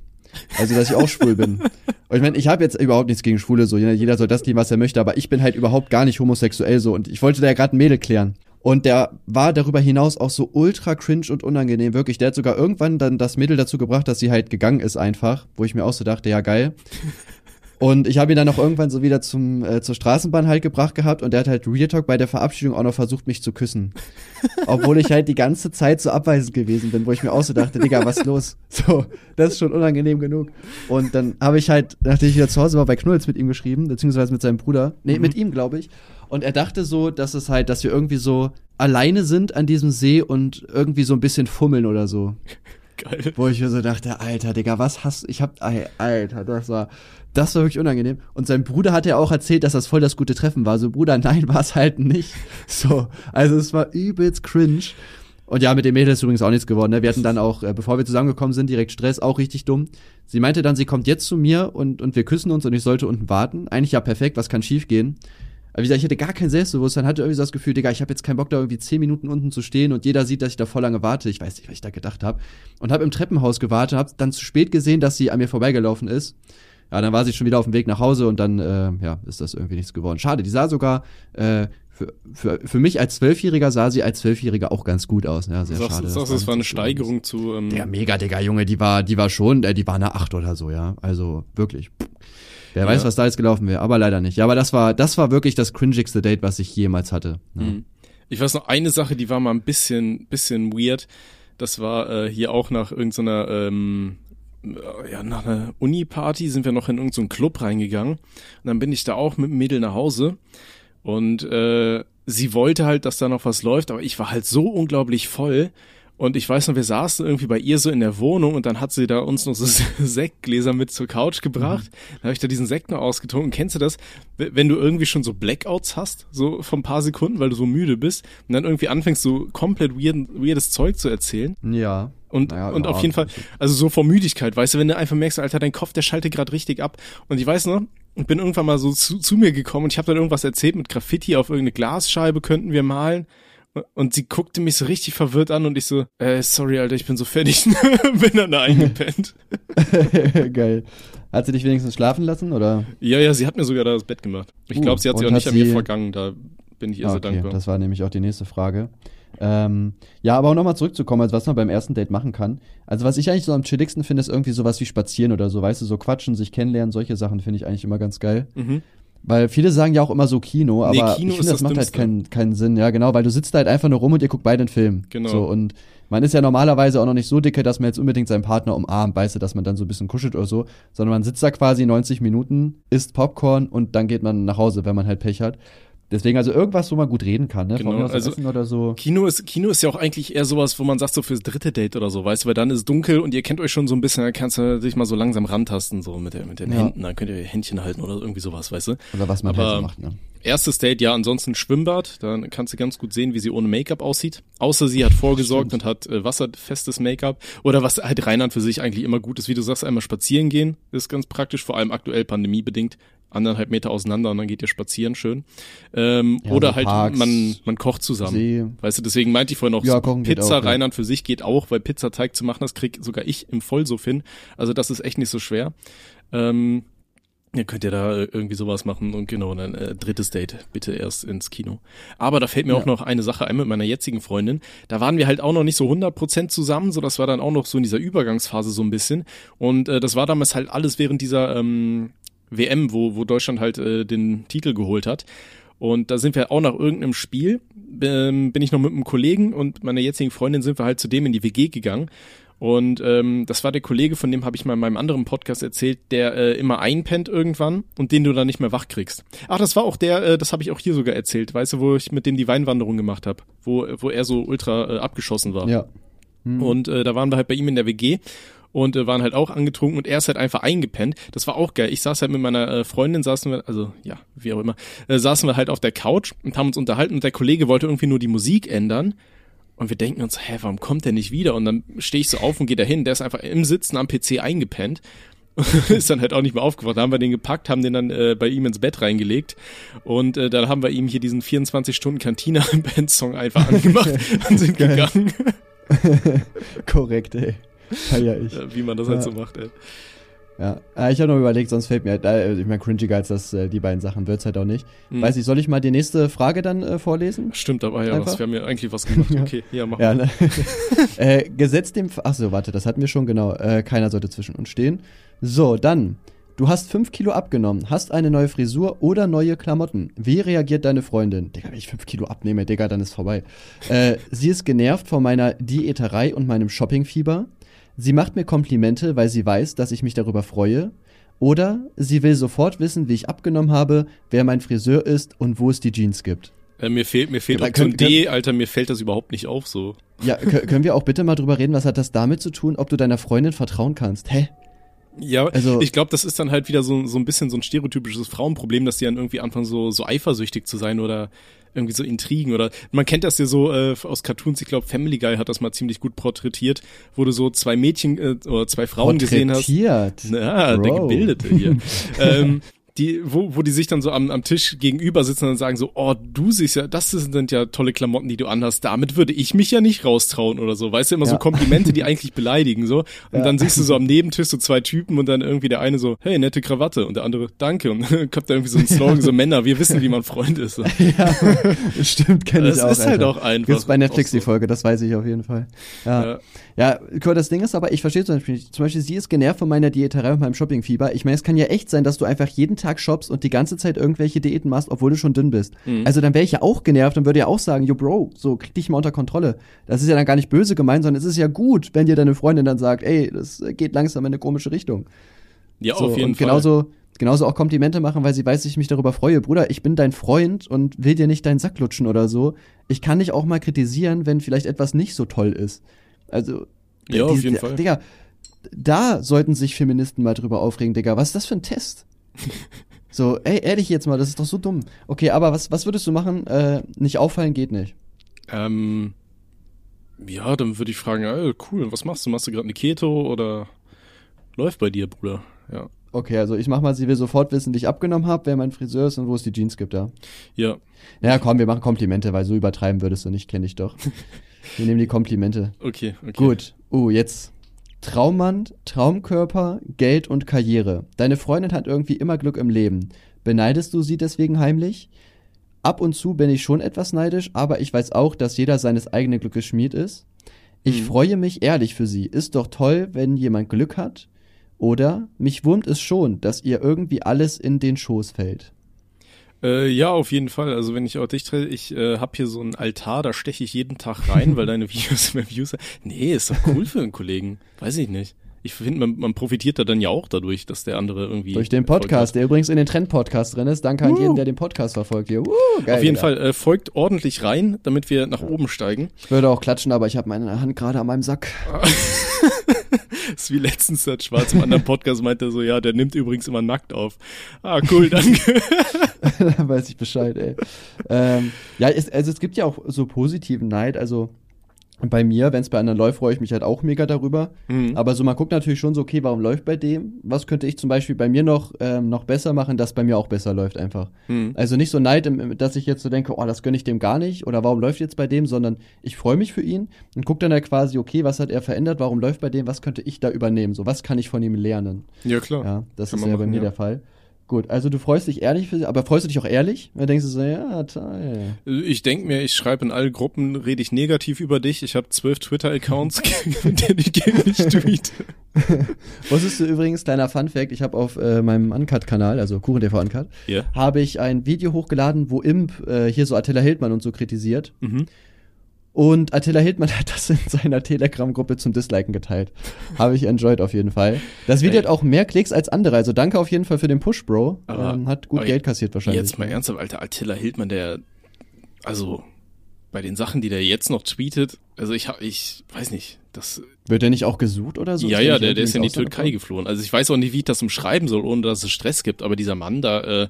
Speaker 2: Also, dass ich auch schwul bin. Und ich meine, ich habe jetzt überhaupt nichts gegen Schwule, so jeder soll das lieben, was er möchte, aber ich bin halt überhaupt gar nicht homosexuell so und ich wollte da ja gerade ein Mädel klären. Und der war darüber hinaus auch so ultra cringe und unangenehm, wirklich. Der hat sogar irgendwann dann das Mädel dazu gebracht, dass sie halt gegangen ist einfach, wo ich mir auch so dachte, ja geil. Und ich habe ihn dann auch irgendwann so wieder zum, äh, zur Straßenbahn halt gebracht gehabt und der hat halt Real Talk bei der Verabschiedung auch noch versucht, mich zu küssen. Obwohl ich halt die ganze Zeit so abweisend gewesen bin, wo ich mir auch so dachte, Digga, was los? So, das ist schon unangenehm genug. Und dann habe ich halt, nachdem ich wieder zu Hause war, bei Knulls mit ihm geschrieben, beziehungsweise mit seinem Bruder. Nee, mhm. mit ihm, glaube ich. Und er dachte so, dass es halt, dass wir irgendwie so alleine sind an diesem See und irgendwie so ein bisschen fummeln oder so.
Speaker 3: Geil.
Speaker 2: Wo ich mir so dachte, Alter, Digga, was hast du? Ich hab, Alter, das war, das war wirklich unangenehm. Und sein Bruder hat ja auch erzählt, dass das voll das gute Treffen war. So, Bruder, nein, war es halt nicht. So, also es war übelst cringe. Und ja, mit dem Mädel ist übrigens auch nichts geworden. Ne? Wir hatten dann auch, äh, bevor wir zusammengekommen sind, direkt Stress, auch richtig dumm. Sie meinte dann, sie kommt jetzt zu mir und, und wir küssen uns und ich sollte unten warten. Eigentlich ja perfekt, was kann schief gehen? Aber wie gesagt, ich hatte gar kein Selbstbewusstsein, hatte irgendwie so das Gefühl, Digga, ich habe jetzt keinen Bock, da irgendwie zehn Minuten unten zu stehen und jeder sieht, dass ich da voll lange warte. Ich weiß nicht, was ich da gedacht habe. Und habe im Treppenhaus gewartet, habe dann zu spät gesehen, dass sie an mir vorbeigelaufen ist. Ja, dann war sie schon wieder auf dem Weg nach Hause und dann, äh, ja, ist das irgendwie nichts geworden. Schade, die sah sogar, äh, für, für, für mich als Zwölfjähriger sah sie als Zwölfjähriger auch ganz gut aus. Ja, sehr
Speaker 3: sagst,
Speaker 2: schade.
Speaker 3: Sagst, das war eine Steigerung zu. Ähm,
Speaker 2: der mega, Digga, Junge, die war, die war schon, äh, die war eine Acht oder so, ja. Also wirklich. Wer
Speaker 3: Ja.
Speaker 2: weiß, was da jetzt gelaufen wäre, aber leider nicht. Ja, aber das war, das war wirklich das cringigste Date, was ich jemals hatte. Ja.
Speaker 3: Mhm. Ich weiß noch, eine Sache, die war mal ein bisschen, bisschen weird. Das war äh, hier auch nach irgendeiner, ähm, äh, ja, nach einer Uni-Party sind wir noch in irgendeinen Club reingegangen. Und dann bin ich da auch mit dem Mädel nach Hause. Und äh, sie wollte halt, dass da noch was läuft, aber ich war halt so unglaublich voll. Und ich weiß noch, wir saßen irgendwie bei ihr so in der Wohnung und dann hat sie da uns noch so Sektgläser mit zur Couch gebracht. Da habe ich da diesen Sekt noch ausgetrunken. Kennst du das? Wenn du irgendwie schon so Blackouts hast, so von ein paar Sekunden, weil du so müde bist und dann irgendwie anfängst, so komplett weird, weirdes Zeug zu erzählen.
Speaker 2: ja.
Speaker 3: Und,
Speaker 2: Naja,
Speaker 3: und auf jeden Fall, also so vor Müdigkeit, weißt du, wenn du einfach merkst, Alter, dein Kopf, der schaltet gerade richtig ab. Und ich weiß noch, ich bin irgendwann mal so zu, zu mir gekommen und ich habe dann irgendwas erzählt mit Graffiti auf irgendeine Glasscheibe könnten wir malen. Und sie guckte mich so richtig verwirrt an und ich so, äh, sorry, Alter, ich bin so fertig. bin dann da eingepennt.
Speaker 2: Geil. Hat sie dich wenigstens schlafen lassen, oder?
Speaker 3: ja, ja, sie hat mir sogar da das Bett gemacht. Ich
Speaker 2: Uh,
Speaker 3: glaube, sie hat sich auch nicht
Speaker 2: hat
Speaker 3: an mir
Speaker 2: sie-
Speaker 3: vergangen, da bin ich ihr
Speaker 2: Ah,
Speaker 3: sehr
Speaker 2: okay,
Speaker 3: dankbar.
Speaker 2: das war nämlich auch die nächste Frage. Ähm, ja, aber auch nochmal zurückzukommen, also was man beim ersten Date machen kann. Also was ich eigentlich so am chilligsten finde, ist irgendwie sowas wie spazieren oder so, weißt du, so quatschen, sich kennenlernen, solche Sachen finde ich eigentlich immer ganz geil.
Speaker 3: Mhm.
Speaker 2: Weil viele sagen ja auch immer so Kino,
Speaker 3: Nee,
Speaker 2: aber
Speaker 3: Kino
Speaker 2: ich finde, das
Speaker 3: das
Speaker 2: macht halt
Speaker 3: Dümmste.
Speaker 2: keinen, keinen Sinn, ja genau, weil du sitzt da halt einfach nur rum und ihr guckt beide einen Film.
Speaker 3: Genau.
Speaker 2: So, und man ist ja normalerweise auch noch nicht so dicke, dass man jetzt unbedingt seinen Partner umarmt, weißt du, dass man dann so ein bisschen kuschelt oder so, sondern man sitzt da quasi 90 Minuten, isst Popcorn und dann geht man nach Hause, wenn man halt Pech hat. Deswegen also irgendwas, wo man gut reden kann, ne?
Speaker 3: Genau,
Speaker 2: Von mir aus
Speaker 3: also-
Speaker 2: Essen oder so.
Speaker 3: Kino ist, Kino ist ja auch eigentlich eher sowas, wo man sagt, so fürs dritte Date oder so, weißt du, weil dann ist dunkel und ihr kennt euch schon so ein bisschen, dann kannst du dich mal so langsam rantasten, so mit, der, mit den
Speaker 2: Ja.
Speaker 3: Händen, dann könnt ihr Händchen halten oder irgendwie sowas, weißt du.
Speaker 2: Oder was man
Speaker 3: Aber-
Speaker 2: halt so macht, ne?
Speaker 3: Erstes Date, ja, ansonsten Schwimmbad, dann kannst du ganz gut sehen, wie sie ohne Make-up aussieht. Außer sie hat vorgesorgt
Speaker 2: Stimmt.
Speaker 3: und hat äh, wasserfestes Make-up. Oder was halt Rheinland für sich eigentlich immer gut ist, wie du sagst, einmal spazieren gehen, ist ganz praktisch, vor allem aktuell pandemiebedingt. Anderthalb Meter auseinander und dann geht ihr spazieren schön. Ähm,
Speaker 2: Ja,
Speaker 3: oder
Speaker 2: so
Speaker 3: halt,
Speaker 2: Parks,
Speaker 3: man, man kocht zusammen.
Speaker 2: See.
Speaker 3: Weißt du, deswegen meinte ich vorhin auch,
Speaker 2: Ja,
Speaker 3: so Pizza
Speaker 2: auch, ja.
Speaker 3: Rheinland für sich geht auch, weil Pizzateig zu machen, das krieg sogar ich im Vollsuff hin. Also das ist echt nicht so schwer. Ähm, ihr könnt ihr da äh, irgendwie sowas machen und genau, dann äh, drittes Date, bitte erst ins Kino. Aber da fällt mir
Speaker 2: Ja.
Speaker 3: auch noch eine Sache ein mit meiner jetzigen Freundin. Da waren wir halt auch noch nicht so 100% zusammen, so das war dann auch noch so in dieser Übergangsphase so ein bisschen. Und äh, das war damals halt alles während dieser ähm, WM, wo, wo Deutschland halt äh, den Titel geholt hat. Und da sind wir auch nach irgendeinem Spiel, ähm, bin ich noch mit einem Kollegen und meiner jetzigen Freundin sind wir halt zu dem in die WG gegangen. Und ähm, das war der Kollege, von dem habe ich mal in meinem anderen Podcast erzählt, der äh, immer einpennt irgendwann und den du dann nicht mehr wach kriegst. Ach, das war auch der, äh, das habe ich auch hier sogar erzählt, weißt du, wo ich mit dem die Weinwanderung gemacht habe, wo, wo er so ultra äh, abgeschossen war.
Speaker 2: Ja. Hm.
Speaker 3: Und äh, da waren wir halt bei ihm in der WG und äh, waren halt auch angetrunken und er ist halt einfach eingepennt. Das war auch geil. Ich saß halt mit meiner äh, Freundin, saßen wir, also ja, wie auch immer, äh, saßen wir halt auf der Couch und haben uns unterhalten und der Kollege wollte irgendwie nur die Musik ändern. Und wir denken uns, hä, warum kommt der nicht wieder? Und dann stehe ich so auf und gehe da hin. Der ist einfach im Sitzen am PC eingepennt. ist dann halt auch nicht mehr aufgewacht. Da haben wir den gepackt, haben den dann äh, bei ihm ins Bett reingelegt und äh, dann haben wir ihm hier diesen 24 Stunden Cantina Band Song einfach angemacht und sind gegangen,
Speaker 2: Korrekt, ey. Feier ich.
Speaker 3: Äh, wie man das halt
Speaker 2: Ja.
Speaker 3: so macht. Ey.
Speaker 2: Ja, äh, ich habe noch überlegt, sonst fällt mir halt, äh, ich meine, cringiger als das, äh, die beiden Sachen wird's halt auch nicht.
Speaker 3: Hm.
Speaker 2: Weiß ich, soll ich mal die nächste Frage dann äh, vorlesen?
Speaker 3: Stimmt, aber ja,
Speaker 2: Einfach?
Speaker 3: was, wir haben ja eigentlich was gemacht.
Speaker 2: Ja.
Speaker 3: Okay, ja, mach
Speaker 2: Ja,
Speaker 3: mal.
Speaker 2: ne? gesetzt dem, ach so, warte, das hatten wir schon, genau. Keiner sollte zwischen uns stehen. So, dann. Du hast fünf Kilo abgenommen, hast eine neue Frisur oder neue Klamotten. Wie reagiert deine Freundin? Digga, wenn ich fünf Kilo abnehme, Digga, dann ist vorbei. Äh, sie ist genervt von meiner Diäterei und meinem Shoppingfieber. Sie macht mir Komplimente, weil sie weiß, dass ich mich darüber freue. Oder sie will sofort wissen, wie ich abgenommen habe, wer mein Friseur ist und wo es die Jeans gibt.
Speaker 3: Äh, mir fehlt, mir fehlt
Speaker 2: Ja,
Speaker 3: Option
Speaker 2: können-
Speaker 3: D, Alter, mir fällt das überhaupt nicht auf so.
Speaker 2: Ja, kö- können wir auch bitte mal drüber reden, was hat das damit zu tun, ob du deiner Freundin vertrauen kannst? Hä?
Speaker 3: Ja,
Speaker 2: Also-
Speaker 3: ich glaube, das ist dann halt wieder so, so ein bisschen so ein stereotypisches Frauenproblem, dass die dann irgendwie anfangen, so, so eifersüchtig zu sein oder irgendwie so Intrigen oder man kennt das ja so äh, aus Cartoons, ich glaube Family Guy hat das mal ziemlich gut porträtiert, wo du so zwei Mädchen äh, oder zwei Frauen gesehen hast.
Speaker 2: Porträtiert.
Speaker 3: Ja, der. Gebildete hier. ähm, die, wo, wo die sich dann so am, am Tisch gegenüber sitzen und sagen so, oh, du siehst ja, das sind ja tolle Klamotten, die du anhast. Damit würde ich mich ja nicht raustrauen oder so. Weißt du, immer so
Speaker 2: Ja.
Speaker 3: Komplimente, die eigentlich beleidigen, so. Und
Speaker 2: Ja.
Speaker 3: dann siehst du so am Nebentisch so zwei Typen und dann irgendwie der eine so, hey, nette Krawatte und der andere, danke. Und dann kommt da irgendwie so ein Slogan, so Männer, wir wissen, wie man Freund ist. So.
Speaker 2: ja, stimmt, kenne ich
Speaker 3: Das
Speaker 2: auch.
Speaker 3: ist halt
Speaker 2: Alter.
Speaker 3: auch einfach.
Speaker 2: Gibt's bei Netflix
Speaker 3: so.
Speaker 2: die Folge, das weiß ich auf jeden Fall. Ja.
Speaker 3: Ja.
Speaker 2: Ja, das Ding ist aber, ich verstehe zum Beispiel nicht. Zum Beispiel, sie ist genervt von meiner Diäterei und meinem Shoppingfieber. Ich meine, es kann ja echt sein, dass du einfach jeden Tag shoppst und die ganze Zeit irgendwelche Diäten machst, obwohl du schon dünn bist.
Speaker 3: Mhm.
Speaker 2: Also dann wäre ich ja auch genervt und würde ja auch sagen, yo Bro, so krieg dich mal unter Kontrolle. Das ist ja dann gar nicht böse gemeint, sondern es ist ja gut, wenn dir deine Freundin dann sagt, ey, das geht langsam in eine komische Richtung.
Speaker 3: Ja,
Speaker 2: so,
Speaker 3: auf jeden
Speaker 2: und
Speaker 3: Fall.
Speaker 2: genauso, genauso auch Komplimente machen, weil sie weiß, dass ich mich darüber freue. Bruder, ich bin dein Freund und will dir nicht deinen Sack lutschen oder so. Ich kann dich auch mal kritisieren, wenn vielleicht etwas nicht so toll ist. Also,
Speaker 3: Ja, auf jeden Fall.
Speaker 2: Digga, da sollten sich Feministen mal drüber aufregen, Digga. Was ist das für ein Test? so, ey, ehrlich jetzt mal, das ist doch so dumm. Okay, aber was, was würdest du machen? Äh, nicht auffallen geht nicht.
Speaker 3: Ähm, ja, dann würde ich fragen, ey, cool, was machst du? Machst du gerade eine Keto oder läuft bei dir, Bruder? Ja.
Speaker 2: Okay, also ich mach mal, sie will sofort wissen, wie ich abgenommen habe, wer mein Friseur ist und wo es die Jeans gibt, ja.
Speaker 3: Ja,
Speaker 2: Ja, komm, wir machen Komplimente, weil so übertreiben würdest du nicht, kenne ich doch. Wir nehmen die Komplimente.
Speaker 3: okay, okay.
Speaker 2: Gut. Uh, jetzt. Traummann, Traumkörper, Geld und Karriere. Deine Freundin hat irgendwie immer Glück im Leben. Beneidest du sie deswegen heimlich? Ab und zu bin ich schon etwas neidisch, aber ich weiß auch, dass jeder seines eigenen Glückes Schmied ist. Ich
Speaker 3: Mhm.
Speaker 2: freue mich ehrlich für sie. Ist doch toll, wenn jemand Glück hat. Oder mich wurmt es schon, dass ihr irgendwie alles in den Schoß fällt.
Speaker 3: Äh, ja, auf jeden Fall. Also wenn ich auch dich treffe, ich äh, hab hier so einen Altar, da steche ich jeden Tag rein, weil deine Videos mehr Views haben. Nee, ist doch cool für einen Kollegen. Weiß ich nicht. Ich finde, man, man profitiert da dann ja auch dadurch, dass der andere irgendwie.
Speaker 2: Durch den Podcast, der übrigens in den Trend-Podcast drin ist. Danke an
Speaker 3: Uh.
Speaker 2: jeden, der den Podcast verfolgt hier. Uh, geil,
Speaker 3: Auf jeden
Speaker 2: Digga.
Speaker 3: Fall, äh, folgt ordentlich rein, damit wir nach oben steigen.
Speaker 2: Ich würde auch klatschen, aber ich habe meine Hand gerade an meinem Sack.
Speaker 3: Ist wie letztens hat Schwarz im anderen Podcast meinte so, ja, der nimmt übrigens immer nackt auf. Ah, cool, danke.
Speaker 2: da weiß ich Bescheid, ey. ähm, ja, es, also es gibt ja auch so positiven Neid. Also bei mir, wenn es bei anderen läuft, freue ich mich halt auch mega darüber.
Speaker 3: Mhm.
Speaker 2: Aber so man guckt natürlich schon so, okay, warum läuft bei dem? Was könnte ich zum Beispiel bei mir noch, ähm, noch besser machen, dass bei mir auch besser läuft einfach.
Speaker 3: Mhm.
Speaker 2: Also nicht so Neid, dass ich jetzt so denke, oh, das gönne ich dem gar nicht oder warum läuft jetzt bei dem, sondern ich freue mich für ihn und gucke dann halt quasi, okay, was hat er verändert, warum läuft bei dem, was könnte ich da übernehmen, so was kann ich von ihm lernen.
Speaker 3: Ja, klar.
Speaker 2: Ja, das
Speaker 3: Kann
Speaker 2: ist ja bei mir
Speaker 3: ja.
Speaker 2: der Fall. Gut, also du freust dich ehrlich für aber freust du dich auch ehrlich? Dann denkst du so, ja, toll.
Speaker 3: Ich denke mir, ich schreibe in alle Gruppen, rede ich negativ über dich. Ich habe zwölf Twitter-Accounts, denen ich gegen dich tweete.
Speaker 2: Wusstest du übrigens, kleiner Fun-Fact, ich habe auf äh, meinem Uncut-Kanal, also KuchenTV Uncut,
Speaker 3: Ja.
Speaker 2: habe ich ein Video hochgeladen, wo Imp äh, hier so Attila Hildmann und so kritisiert.
Speaker 3: Mhm.
Speaker 2: Und Attila Hildmann hat das in seiner Telegram-Gruppe zum Disliken geteilt. Habe ich enjoyed auf jeden Fall. Das Video
Speaker 3: Ey.
Speaker 2: hat auch mehr Klicks als andere, also danke auf jeden Fall für den Push, Bro.
Speaker 3: Aber-
Speaker 2: ähm, hat gut Geld kassiert wahrscheinlich.
Speaker 3: Jetzt mal ernsthaft, Alter, Attila Hildmann, der, also, bei den Sachen, die der jetzt noch tweetet, also ich hab, ich weiß nicht, das,
Speaker 2: Wird der nicht auch gesucht oder so?
Speaker 3: ja, ja, der, der ist in die Türkei geflohen. Also ich weiß auch nicht, wie ich das umschreiben soll, ohne dass es Stress gibt, aber dieser Mann, da, äh,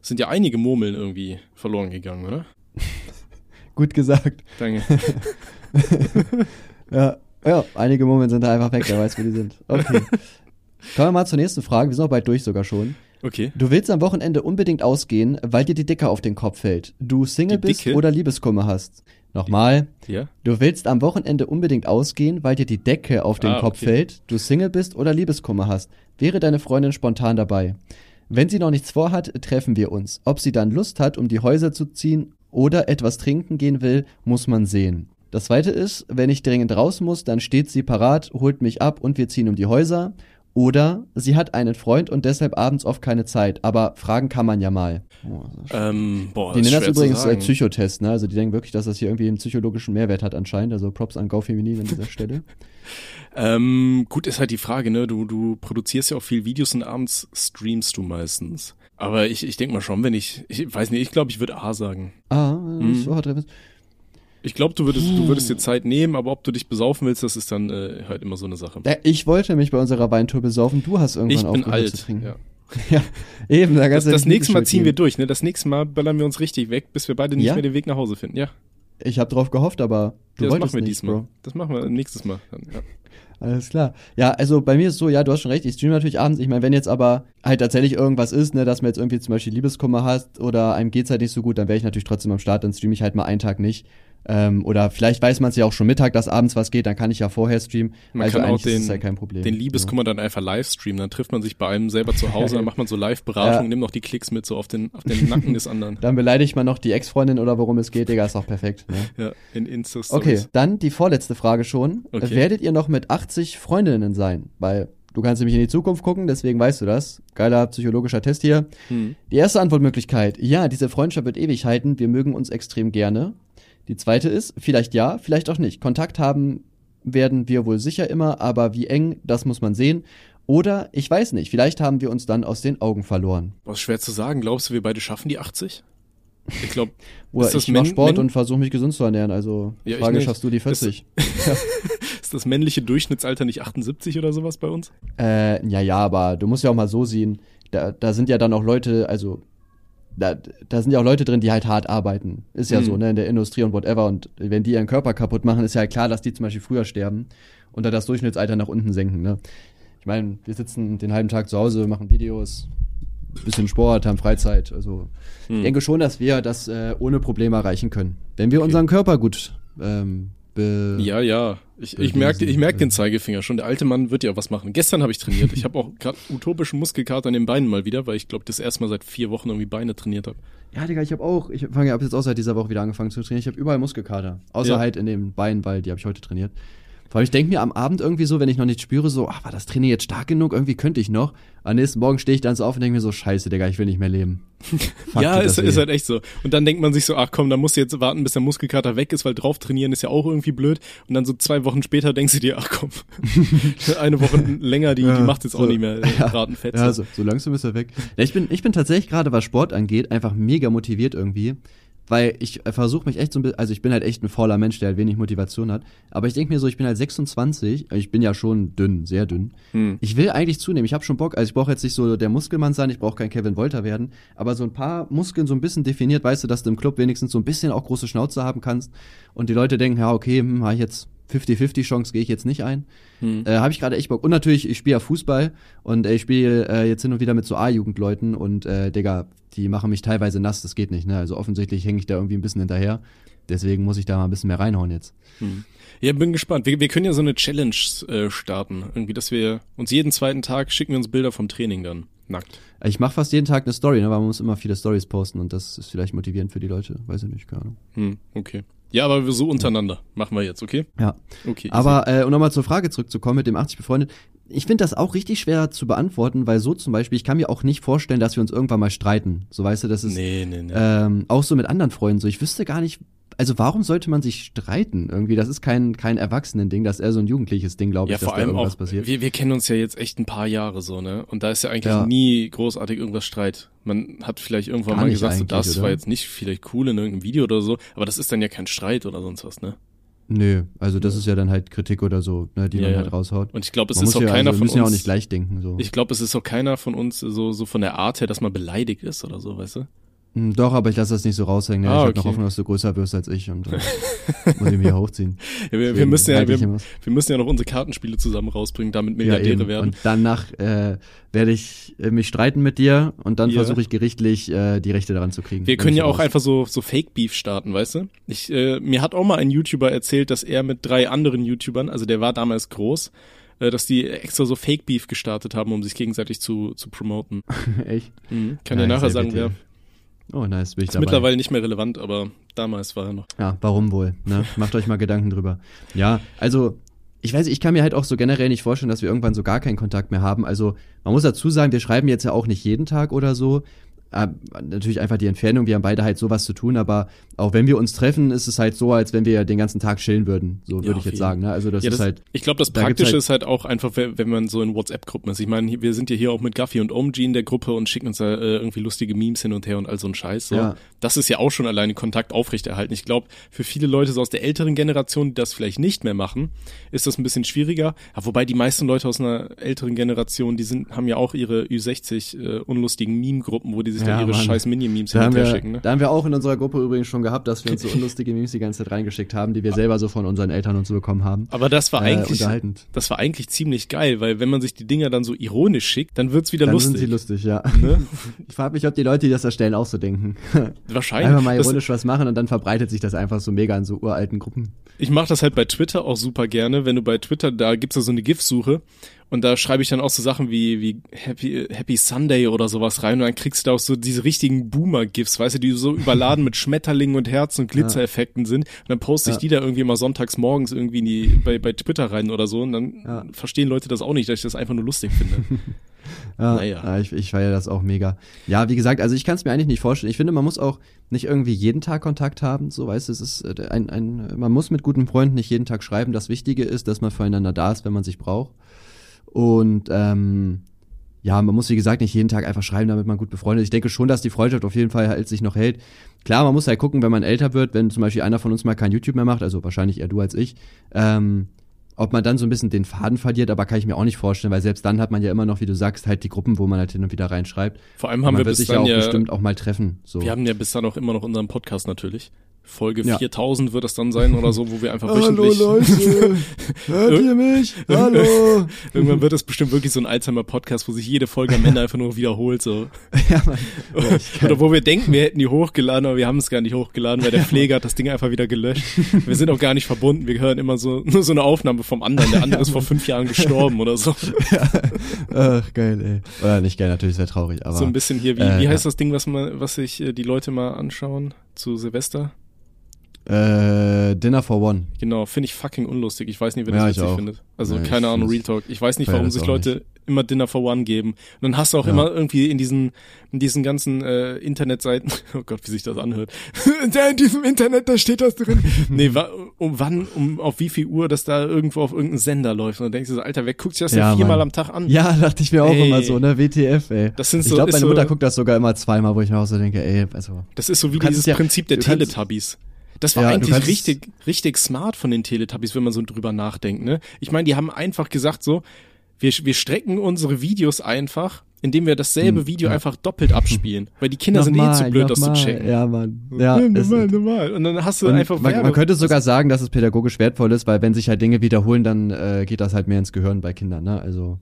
Speaker 3: sind ja einige Murmeln irgendwie verloren gegangen, oder?
Speaker 2: Gut gesagt.
Speaker 3: Danke.
Speaker 2: Ja, ja, einige Momente sind da einfach weg, wer weiß, wo die sind. Okay. Kommen wir mal zur nächsten Frage, wir sind auch bald durch sogar schon.
Speaker 3: Okay.
Speaker 2: Du willst am Wochenende unbedingt ausgehen, weil dir die Dicke auf den Kopf fällt. Du Single
Speaker 3: Die
Speaker 2: bist
Speaker 3: Dicke?
Speaker 2: oder Liebeskummer hast. Nochmal.
Speaker 3: Ja.
Speaker 2: Du willst am Wochenende unbedingt ausgehen, weil dir die Decke auf den
Speaker 3: Ah,
Speaker 2: Kopf
Speaker 3: okay.
Speaker 2: fällt, du Single bist oder Liebeskummer hast. Wäre deine Freundin spontan dabei? Wenn sie noch nichts vorhat, treffen wir uns. Ob sie dann Lust hat, um die Häuser zu ziehen oder etwas trinken gehen will, muss man sehen. Das zweite ist, wenn ich dringend raus muss, dann steht sie parat, holt mich ab und wir ziehen um die Häuser. Oder sie hat einen Freund und deshalb abends oft keine Zeit, aber fragen kann man ja mal. Oh,
Speaker 3: Ähm, boah,
Speaker 2: die nennen das übrigens äh. Psychotest, ne? Also die denken wirklich, dass das hier irgendwie einen psychologischen Mehrwert hat anscheinend. Also Props an Go Feminin an dieser Stelle.
Speaker 3: Ähm, gut, ist halt die Frage, ne? Du, du produzierst ja auch viel Videos und abends streamst du meistens. Aber ich, ich denke mal schon, wenn ich, ich weiß nicht, ich glaube, ich würde A sagen.
Speaker 2: Ah,
Speaker 3: Mhm.
Speaker 2: so hat er
Speaker 3: Ich glaube, du würdest, du würdest dir Zeit nehmen, aber ob du dich besaufen willst, das ist dann äh, halt immer so eine Sache.
Speaker 2: Ja, ich wollte mich bei unserer Weintour besaufen. Du hast irgendwann
Speaker 3: Ich bin
Speaker 2: aufgehört
Speaker 3: alt.
Speaker 2: zu trinken.
Speaker 3: Ja.
Speaker 2: Ja, eben. Da
Speaker 3: Das, das nächste Mal ziehen wir durch, ne? Das nächste Mal böllern wir uns richtig weg, bis wir beide nicht
Speaker 2: Ja?
Speaker 3: mehr den Weg nach Hause finden. Ja,
Speaker 2: Ich habe drauf gehofft, aber du
Speaker 3: ja das
Speaker 2: wolltest
Speaker 3: machen wir
Speaker 2: nicht,
Speaker 3: diesmal.
Speaker 2: Bro.
Speaker 3: Das machen wir nächstes Mal. Dann, ja.
Speaker 2: Alles klar. Ja, also bei mir ist so, ja, du hast schon recht, ich streame natürlich abends. Ich meine, wenn jetzt aber halt tatsächlich irgendwas ist, ne, dass man jetzt irgendwie zum Beispiel Liebeskummer hast oder einem geht's halt nicht so gut, dann wäre ich natürlich trotzdem am Start, dann streame ich halt mal einen Tag nicht. Ähm, oder vielleicht weiß man es ja auch schon Mittag, dass abends was geht, dann kann ich ja vorher streamen.
Speaker 3: Man
Speaker 2: also
Speaker 3: kann auch den,
Speaker 2: ja kein Problem.
Speaker 3: den Liebeskummer dann einfach live streamen. Dann trifft man sich bei einem selber zu Hause, dann macht man so Live-Beratung,
Speaker 2: Ja.
Speaker 3: nimmt noch die Klicks mit so auf den, auf den Nacken des anderen.
Speaker 2: Dann beleidigt man noch die Ex-Freundin oder worum es geht, Digga, ist auch perfekt. Ne?
Speaker 3: Ja, in insta
Speaker 2: Okay, dann die vorletzte Frage schon.
Speaker 3: Okay.
Speaker 2: Werdet ihr noch mit 80 Freundinnen sein? Weil du kannst nämlich in die Zukunft gucken, deswegen weißt du das. Geiler psychologischer Test hier.
Speaker 3: Hm.
Speaker 2: Die erste Antwortmöglichkeit, ja, diese Freundschaft wird ewig halten, wir mögen uns extrem gerne. Die zweite ist, vielleicht ja, vielleicht auch nicht. Kontakt haben werden wir wohl sicher immer, aber wie eng, das muss man sehen. Oder, ich weiß nicht, vielleicht haben wir uns dann aus den Augen verloren.
Speaker 3: Boah, ist schwer zu sagen. Glaubst du, wir beide schaffen die 80? Ich glaube, Ist das
Speaker 2: ich mach
Speaker 3: Men-
Speaker 2: Sport und versuche mich gesund zu ernähren, also
Speaker 3: Ja,
Speaker 2: Frage, schaffst du die 40?
Speaker 3: ist das männliche Durchschnittsalter nicht 78 oder sowas bei uns?
Speaker 2: Äh, ja, ja, aber du musst ja auch mal so sehen, da, da sind ja dann auch Leute, also da, da sind ja auch Leute drin, die halt hart arbeiten. Ist ja
Speaker 3: Mhm.
Speaker 2: so, ne, in der Industrie und whatever. Und wenn die ihren Körper kaputt machen, ist ja klar, dass die zum Beispiel früher sterben und da das Durchschnittsalter nach unten senken, ne. Ich meine, wir sitzen den halben Tag zu Hause, machen Videos, bisschen Sport, haben Freizeit. Also ich
Speaker 3: Hm.
Speaker 2: denke schon, dass wir das äh, ohne Probleme erreichen können. Wenn wir unseren Körper gut ähm, be
Speaker 3: Ja, ja. Ich, ich merke ich merk den Zeigefinger schon. Der alte Mann wird ja was machen. Gestern habe ich trainiert. Ich habe auch gerade utopischen Muskelkater an den Beinen mal wieder, weil ich glaube, das erste Mal seit vier Wochen irgendwie Beine trainiert habe.
Speaker 2: Ja, Digga, ich habe auch, ich fange ja ab jetzt auch seit dieser Woche wieder angefangen zu trainieren. Ich habe überall Muskelkater. Außer
Speaker 3: Ja.
Speaker 2: halt in den Beinen, weil die habe ich heute trainiert. Vor allem, ich denke mir am Abend irgendwie so, wenn ich noch nicht spüre, so, ach, war das Training jetzt stark genug? Irgendwie könnte ich noch. Am nächsten Morgen stehe ich dann so auf und denke mir so, scheiße, Digga, ich will nicht mehr leben.
Speaker 3: Ja, ist, ist halt echt so. Und dann denkt man sich so, ach komm, da musst du jetzt warten, bis der Muskelkater weg ist, weil drauf trainieren ist ja auch irgendwie blöd. Und dann so zwei Wochen später denkst du dir, ach komm, eine Woche länger, die, die
Speaker 2: Ja,
Speaker 3: macht jetzt
Speaker 2: so.
Speaker 3: auch nicht mehr
Speaker 2: Ja.
Speaker 3: Bratenfett.
Speaker 2: Ja, so, so langsam ist er weg. Ja, ich bin, ich bin tatsächlich gerade, was Sport angeht, einfach mega motiviert irgendwie. Weil ich äh, versuche mich echt so ein bisschen, also ich bin halt echt ein fauler Mensch, der halt wenig Motivation hat. Aber ich denke mir so, ich bin halt 26, ich bin ja schon dünn, sehr dünn.
Speaker 3: Hm.
Speaker 2: Ich will eigentlich zunehmen, ich habe schon Bock, also ich brauche jetzt nicht so der Muskelmann sein, ich brauche kein Kevin Wolter werden, aber so ein paar Muskeln so ein bisschen definiert, weißt du, dass du im Club wenigstens so ein bisschen auch große Schnauze haben kannst und die Leute denken, ja, okay, hm, habe ich jetzt 50-50 Chance, gehe ich jetzt nicht ein.
Speaker 3: Hm.
Speaker 2: Äh, habe ich gerade echt Bock. Und natürlich, ich spiele ja Fußball und äh, ich spiele äh, jetzt hin und wieder mit so A-Jugendleuten und äh, Digga, die machen mich teilweise nass, das geht nicht, ne? Also offensichtlich hänge ich da irgendwie ein bisschen hinterher. Deswegen muss ich da mal ein bisschen mehr reinhauen jetzt.
Speaker 3: Ja, bin gespannt. Wir, wir können ja so eine Challenge äh, starten. Irgendwie, dass wir uns jeden zweiten Tag schicken wir uns Bilder vom Training dann. Nackt.
Speaker 2: Ich mache fast jeden Tag eine Story, ne? weil man muss immer viele Stories posten und das ist vielleicht motivierend für die Leute. Weiß ich nicht, keine Ahnung.
Speaker 3: Hm, okay. Ja, aber wir so untereinander. Machen wir jetzt, okay?
Speaker 2: Ja.
Speaker 3: Okay.
Speaker 2: Aber äh, um nochmal zur Frage zurückzukommen mit dem 80 befreundet, ich finde das auch richtig schwer zu beantworten, weil so zum Beispiel, ich kann mir auch nicht vorstellen, dass wir uns irgendwann mal streiten. So weißt du, das ist
Speaker 3: Nee, nee, nee.
Speaker 2: ähm, auch so mit anderen Freunden so. Ich wüsste gar nicht, also warum sollte man sich streiten? Irgendwie, das ist kein kein Erwachsenen-Ding, das ist eher so ein jugendliches Ding, glaube
Speaker 3: ja,
Speaker 2: ich, dass
Speaker 3: vor
Speaker 2: da
Speaker 3: allem
Speaker 2: irgendwas
Speaker 3: auch,
Speaker 2: passiert.
Speaker 3: wir, wir kennen uns ja jetzt echt ein paar Jahre so, ne? Und da ist ja eigentlich
Speaker 2: Ja.
Speaker 3: nie großartig irgendwas Streit. Man hat vielleicht irgendwann
Speaker 2: Gar
Speaker 3: mal gesagt, so, das
Speaker 2: oder?
Speaker 3: war jetzt nicht vielleicht cool in irgendeinem Video oder so, aber das ist dann ja kein Streit oder sonst was, ne?
Speaker 2: Nö, also das ist ja dann halt Kritik oder so, ne, die
Speaker 3: Ja,
Speaker 2: man
Speaker 3: ja.
Speaker 2: halt raushaut.
Speaker 3: Und ich glaube, es
Speaker 2: man
Speaker 3: ist auch
Speaker 2: ja,
Speaker 3: keiner
Speaker 2: also, wir
Speaker 3: von
Speaker 2: müssen ja auch
Speaker 3: uns.
Speaker 2: nicht gleich denken. So.
Speaker 3: ich glaube, es ist auch keiner von uns so, so von der Art her, dass man beleidigt ist oder so, weißt du?
Speaker 2: Hm, Doch, aber ich lasse das nicht so raushängen. Ne?
Speaker 3: Ah,
Speaker 2: ich habe
Speaker 3: okay.
Speaker 2: noch Hoffnung, dass du größer wirst als ich und äh, muss ich mich hier hochziehen.
Speaker 3: Ja, wir, wir, müssen ja, wir, wir müssen ja noch unsere Kartenspiele zusammen rausbringen, damit
Speaker 2: Ja,
Speaker 3: Milliardäre
Speaker 2: eben.
Speaker 3: werden.
Speaker 2: Und danach äh, werde ich äh, mich streiten mit dir und dann
Speaker 3: Ja.
Speaker 2: versuche ich gerichtlich äh, die Rechte daran zu kriegen.
Speaker 3: Wir können ja auch
Speaker 2: raus-
Speaker 3: einfach so, so Fake-Beef starten, weißt du? Ich, äh, mir hat auch mal ein YouTuber erzählt, dass er mit drei anderen YouTubern, also der war damals groß, äh, dass die extra so Fake-Beef gestartet haben, um sich gegenseitig zu, zu promoten.
Speaker 2: Echt?
Speaker 3: Mhm. Kann
Speaker 2: Ja,
Speaker 3: dir nachher sagen, wer.
Speaker 2: Oh, nice, bin ich
Speaker 3: Ist
Speaker 2: dabei.
Speaker 3: mittlerweile nicht mehr relevant, aber damals war er noch.
Speaker 2: Ja, warum wohl? Ne? Macht euch mal Gedanken drüber. Ja, also ich weiß, ich kann mir halt auch so generell nicht vorstellen, dass wir irgendwann so gar keinen Kontakt mehr haben. Also man muss dazu sagen, wir schreiben jetzt ja auch nicht jeden Tag oder so, äh, natürlich einfach die Entfernung, wir haben beide halt sowas zu tun, aber auch wenn wir uns treffen, ist es halt so, als wenn wir den ganzen Tag chillen würden, so würde
Speaker 3: Ja,
Speaker 2: ich jetzt sagen. Ne? Also das,
Speaker 3: Ja,
Speaker 2: ist halt.
Speaker 3: Ich glaube, das
Speaker 2: da
Speaker 3: Praktische
Speaker 2: halt-
Speaker 3: ist halt auch einfach, wenn, man so in WhatsApp-Gruppen ist. Ich meine, wir sind ja hier auch mit Gaffi und OMG in der Gruppe und schicken uns da äh, irgendwie lustige Memes hin und her und all so ein Scheiß. So.
Speaker 2: Ja.
Speaker 3: Das ist ja auch schon alleine Kontakt aufrechterhalten. Ich glaube, für viele Leute so aus der älteren Generation, die das vielleicht nicht mehr machen, ist das ein bisschen schwieriger. Ja, wobei die meisten Leute aus einer älteren Generation, die sind, haben ja auch ihre Ü60 äh, unlustigen Meme-Gruppen, wo die sich
Speaker 2: Ja,
Speaker 3: dann ihre
Speaker 2: Mann.
Speaker 3: scheiß Mini-Memes
Speaker 2: Da
Speaker 3: hin
Speaker 2: wir,
Speaker 3: schicken. Ne?
Speaker 2: da haben wir auch in unserer Gruppe übrigens schon gehabt, dass wir uns so unlustige Memes die ganze Zeit reingeschickt haben, die wir selber so von unseren Eltern und so bekommen haben.
Speaker 3: Aber das war
Speaker 2: Äh,
Speaker 3: eigentlich,
Speaker 2: unterhaltend.
Speaker 3: das war eigentlich ziemlich geil, weil wenn man sich die Dinger dann so ironisch schickt, dann wird's wieder
Speaker 2: Dann
Speaker 3: lustig.
Speaker 2: sind sie lustig, ja.
Speaker 3: ne?
Speaker 2: Ich frage mich, ob die Leute, die das erstellen, auch so denken.
Speaker 3: Wahrscheinlich.
Speaker 2: Einfach mal
Speaker 3: Das-
Speaker 2: ironisch was machen und dann verbreitet sich das einfach so mega in so uralten Gruppen.
Speaker 3: Ich mache das halt bei Twitter auch super gerne. Wenn du bei Twitter, da gibt's ja so eine GIF-Suche und da schreibe ich dann auch so Sachen wie, wie Happy, Happy Sunday oder sowas rein und dann kriegst du da auch so diese richtigen Boomer-GIFs, weißt du, die so überladen mit Schmetterlingen und Herzen und Glitzereffekten sind. Und dann poste ich
Speaker 2: Ja.
Speaker 3: die da irgendwie mal sonntags morgens irgendwie in die, bei, bei Twitter rein oder so und dann
Speaker 2: Ja.
Speaker 3: verstehen Leute das auch nicht, dass ich das einfach nur lustig finde.
Speaker 2: Ja,
Speaker 3: Naja.
Speaker 2: ja, ich, ich feiere das auch mega. Ja, wie gesagt, also ich kann es mir eigentlich nicht vorstellen. Ich finde, man muss auch nicht irgendwie jeden Tag Kontakt haben. So, weißt du, es ist äh, ein, ein, man muss mit guten Freunden nicht jeden Tag schreiben. Das Wichtige ist, dass man füreinander da ist, wenn man sich braucht. Und ähm, ja, man muss, wie gesagt, nicht jeden Tag einfach schreiben, damit man gut befreundet ist. Ich denke schon, dass die Freundschaft auf jeden Fall halt sich noch hält. Klar, man muss halt gucken, wenn man älter wird, wenn zum Beispiel einer von uns mal kein YouTube mehr macht, also wahrscheinlich eher du als ich, ähm, ob man dann so ein bisschen den Faden verliert, aber kann ich mir auch nicht vorstellen, weil selbst dann hat man ja immer noch, wie du sagst, halt die Gruppen, wo man halt hin und wieder reinschreibt.
Speaker 3: Vor allem haben
Speaker 2: man
Speaker 3: wir
Speaker 2: wird
Speaker 3: bis
Speaker 2: sich ja
Speaker 3: dann
Speaker 2: auch
Speaker 3: ja,
Speaker 2: bestimmt auch mal treffen. So.
Speaker 3: wir haben ja bis dann auch immer noch unseren Podcast natürlich. Folge
Speaker 2: Ja.
Speaker 3: 4000 wird das dann sein oder so, wo wir einfach wöchentlich
Speaker 2: Leute, hört ihr mich? Hallo.
Speaker 3: Irgendwann wird das bestimmt wirklich so ein Alzheimer-Podcast, wo sich jede Folge am Ende einfach nur wiederholt. So.
Speaker 2: ja, Mann. Ja,
Speaker 3: Oder wo wir denken, wir hätten die hochgeladen, aber wir haben es gar nicht hochgeladen, weil der Pfleger hat das Ding einfach wieder gelöscht. Wir sind auch gar nicht verbunden. Wir hören immer so nur so eine Aufnahme vom anderen. Der andere ist vor fünf Jahren gestorben oder so.
Speaker 2: Ach, geil, ey. Oder nicht geil, natürlich sehr traurig, aber.
Speaker 3: so ein bisschen hier, wie,
Speaker 2: äh,
Speaker 3: wie heißt
Speaker 2: ja.
Speaker 3: das Ding, was man, was sich äh, die Leute mal anschauen zu Silvester?
Speaker 2: Äh, Dinner for One.
Speaker 3: Genau, finde ich fucking unlustig. Ich weiß nicht, wer das
Speaker 2: Ja, ich
Speaker 3: witzig
Speaker 2: auch.
Speaker 3: findet. Also
Speaker 2: Ja, ich
Speaker 3: keine Ahnung, Real Talk. Ich weiß nicht, warum sich Leute immer Dinner for One geben. Und dann hast du auch
Speaker 2: Ja.
Speaker 3: immer irgendwie in diesen, in diesen ganzen äh, Internetseiten, oh Gott, wie sich das anhört. in diesem Internet, da steht das drin. nee, wa um wann, um auf wie viel Uhr das da irgendwo auf irgendeinem Sender läuft. Und dann denkst du so, Alter, wer guckt sich das
Speaker 2: Ja,
Speaker 3: denn viermal
Speaker 2: Mann.
Speaker 3: am Tag an?
Speaker 2: Ja, dachte ich mir auch
Speaker 3: Ey.
Speaker 2: immer so, ne? WTF, ey.
Speaker 3: Das sind
Speaker 2: ich
Speaker 3: so-
Speaker 2: glaube,
Speaker 3: ist
Speaker 2: meine
Speaker 3: so-
Speaker 2: Mutter guckt das sogar immer zweimal, wo ich mir auch so denke, ey, also.
Speaker 3: Das ist so wie dieses
Speaker 2: es ja-
Speaker 3: Prinzip der
Speaker 2: du kannst-
Speaker 3: Teletubbies. Das war
Speaker 2: Ja,
Speaker 3: eigentlich richtig, richtig smart von den Teletubbies, wenn man so drüber nachdenkt, ne? Ich meine, die haben einfach gesagt so, wir, wir strecken unsere Videos einfach, indem wir dasselbe
Speaker 2: Hm,
Speaker 3: Video
Speaker 2: ja.
Speaker 3: einfach doppelt abspielen. Weil die Kinder sind eh zu blöd, das zu
Speaker 2: nochmal.
Speaker 3: checken.
Speaker 2: Ja, Mann. Ja,
Speaker 3: Ja,
Speaker 2: es-
Speaker 3: normal, normal. Und dann hast du einfach
Speaker 2: man,
Speaker 3: Werbe-
Speaker 2: man könnte sogar sagen, dass es pädagogisch wertvoll ist, weil wenn sich halt Dinge wiederholen, dann äh, geht das halt mehr ins Gehirn bei Kindern, ne? Also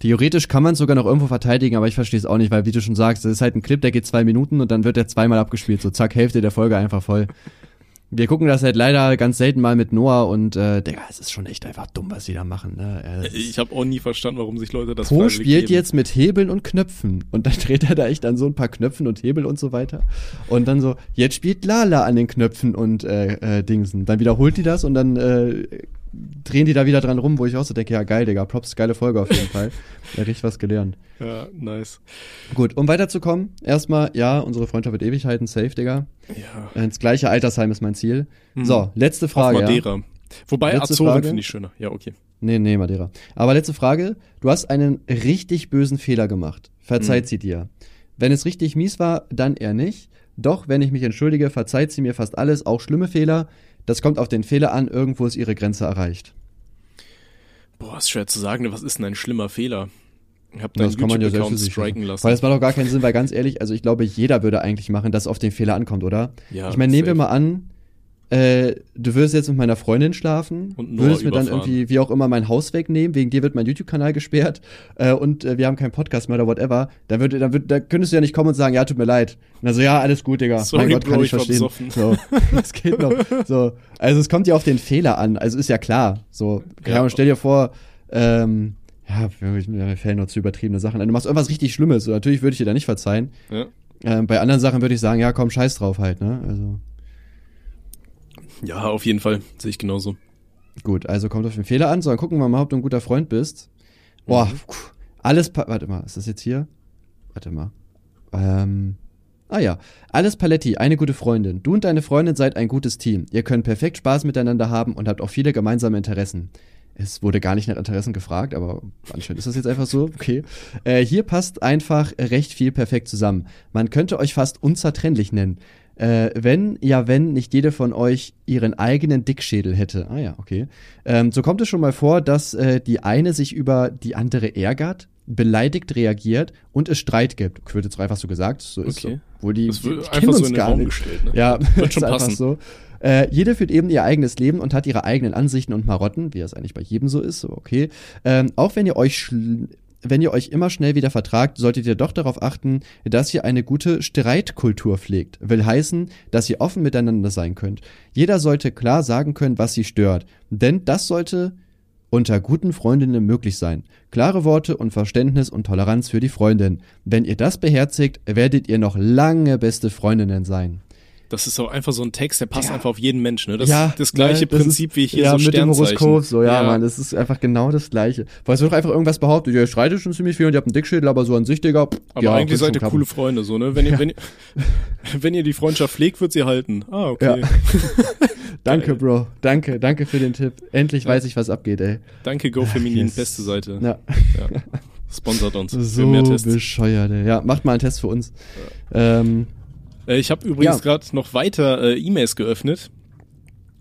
Speaker 2: theoretisch kann man es sogar noch irgendwo verteidigen, aber ich verstehe es auch nicht, weil wie du schon sagst, das ist halt ein Clip, der geht zwei Minuten und dann wird der zweimal abgespielt, so zack, Hälfte der Folge einfach voll. Wir gucken das halt leider ganz selten mal mit Noah und äh, Digga, es ist schon echt einfach dumm, was sie da machen. Ne?
Speaker 3: Ich habe auch nie verstanden, warum sich Leute das
Speaker 2: Po spielt
Speaker 3: geben.
Speaker 2: jetzt mit Hebeln und Knöpfen. Und dann dreht er da echt an so ein paar Knöpfen und Hebel und so weiter. Und dann so, jetzt spielt Lala an den Knöpfen und äh, äh, Dingsen. Dann wiederholt die das und dann äh, drehen die da wieder dran rum, wo ich auch so denke, ja geil, Digga, Props, geile Folge auf jeden Fall. Ja, richtig was gelernt.
Speaker 3: Ja, nice.
Speaker 2: Gut, um weiterzukommen, erstmal, ja, unsere Freundschaft wird ewig halten, safe, Digga.
Speaker 3: Ja.
Speaker 2: Ins gleiche Altersheim ist mein Ziel.
Speaker 3: Mhm.
Speaker 2: So, letzte
Speaker 3: Auf
Speaker 2: Frage. Ja.
Speaker 3: Madeira. Wobei
Speaker 2: Letzte
Speaker 3: Azoren finde ich schöner. Ja, okay.
Speaker 2: Nee, nee, Madeira. Aber letzte Frage. Du hast einen richtig bösen Fehler gemacht. Verzeiht
Speaker 3: Mhm.
Speaker 2: sie dir. Wenn es richtig mies war, dann eher nicht. Doch, wenn ich mich entschuldige, verzeiht sie mir fast alles, auch schlimme Fehler. Das kommt auf den Fehler an, irgendwo ist ihre Grenze erreicht.
Speaker 3: Boah, ist schwer zu sagen. Was ist denn ein schlimmer Fehler? Ich deinen
Speaker 2: das kann man ja selbst
Speaker 3: striken lassen.
Speaker 2: Weil das macht doch gar keinen Sinn, weil ganz ehrlich, also ich glaube, jeder würde eigentlich machen, dass es auf den Fehler ankommt, oder?
Speaker 3: Ja,
Speaker 2: ich meine, nehmen wir mal an, äh, du würdest jetzt mit meiner Freundin schlafen,
Speaker 3: Und Noah
Speaker 2: würdest mir dann irgendwie, wie auch immer, mein Haus wegnehmen, wegen dir wird mein YouTube-Kanal gesperrt äh, und äh, wir haben keinen Podcast mehr oder whatever, dann, würde, dann, würde, dann könntest du ja nicht kommen und sagen, ja, tut mir leid. Und dann so, ja, alles gut, Digga.
Speaker 3: Sorry,
Speaker 2: mein Gott,
Speaker 3: Bro,
Speaker 2: kann ich verstehen. So, das geht noch. So, also es kommt ja auf den Fehler an, also ist ja klar. So,
Speaker 3: Ja.
Speaker 2: ja. stell dir vor, ähm, ja, mir fällen nur zu übertriebene Sachen ein. Du machst irgendwas richtig Schlimmes, so, natürlich würde ich dir da nicht verzeihen.
Speaker 3: Ja.
Speaker 2: Ähm, bei anderen Sachen würde ich sagen, ja, komm, scheiß drauf halt, ne? Also.
Speaker 3: Ja, auf jeden Fall. Sehe ich genauso.
Speaker 2: Gut, also kommt auf den Fehler an. So, dann gucken wir mal, ob du ein guter Freund bist. Boah,
Speaker 3: Mhm.
Speaker 2: alles, pa warte mal, ist das jetzt hier? Warte mal. Ähm, ah ja, alles Paletti, eine gute Freundin. Du und deine Freundin seid ein gutes Team. Ihr könnt perfekt Spaß miteinander haben und habt auch viele gemeinsame Interessen. Es wurde gar nicht nach Interessen gefragt, aber anscheinend ist das jetzt einfach so. Okay. Äh, hier passt einfach recht viel perfekt zusammen. Man könnte euch fast unzertrennlich nennen. Äh, wenn, ja, wenn nicht jede von euch ihren eigenen Dickschädel hätte. Ah ja, okay. Ähm, so kommt es schon mal vor, dass äh, die eine sich über die andere ärgert, beleidigt reagiert und es Streit gibt. Wird jetzt einfach so gesagt. So ist
Speaker 3: Okay.
Speaker 2: so. Obwohl die,
Speaker 3: Das
Speaker 2: die
Speaker 3: wird
Speaker 2: kennen
Speaker 3: einfach so in den Raum
Speaker 2: nicht.
Speaker 3: gestellt. Ne?
Speaker 2: Ja,
Speaker 3: Wird schon
Speaker 2: ist einfach
Speaker 3: passen.
Speaker 2: so. Äh, jede führt eben ihr eigenes Leben und hat ihre eigenen Ansichten und Marotten, wie es eigentlich bei jedem so ist, so okay. Ähm, auch wenn ihr euch schl- wenn ihr euch immer schnell wieder vertragt, solltet ihr doch darauf achten, dass ihr eine gute Streitkultur pflegt. Will heißen, dass ihr offen miteinander sein könnt. Jeder sollte klar sagen können, was sie stört. Denn das sollte unter guten Freundinnen möglich sein. Klare Worte und Verständnis und Toleranz für die Freundin. Wenn ihr das beherzigt, werdet ihr noch lange beste Freundinnen sein.
Speaker 3: Das ist auch einfach so ein Text, der passt
Speaker 2: Ja.
Speaker 3: einfach auf jeden Menschen. Ne? Das
Speaker 2: ja,
Speaker 3: ist das gleiche
Speaker 2: ne, das
Speaker 3: Prinzip
Speaker 2: ist,
Speaker 3: wie hier
Speaker 2: ja,
Speaker 3: so
Speaker 2: mit dem. Horoskop, so, ja, Mann, das ist einfach genau das Gleiche. Weil es wird doch einfach irgendwas behauptet, ihr streitet schon ziemlich viel und ihr habt einen Dickschädel, aber so an sich, Digga, pff,
Speaker 3: Aber
Speaker 2: ja,
Speaker 3: eigentlich seid ihr coole Freunde, so, ne? Wenn ihr, wenn ihr, wenn ihr die Freundschaft pflegt, wird sie halten. Ah, okay.
Speaker 2: Ja. Danke, Bro, danke, danke für den Tipp. Endlich weiß ich, was abgeht, ey.
Speaker 3: Danke, Go Feminin,
Speaker 2: yes.
Speaker 3: beste Seite.
Speaker 2: Ja,
Speaker 3: Ja. Sponsert uns.
Speaker 2: so
Speaker 3: mehr Tests.
Speaker 2: bescheuert, ey. Ja, macht mal einen Test für uns. Ähm,
Speaker 3: Äh, Ich habe übrigens
Speaker 2: Ja.
Speaker 3: gerade noch weiter äh, E-Mails geöffnet.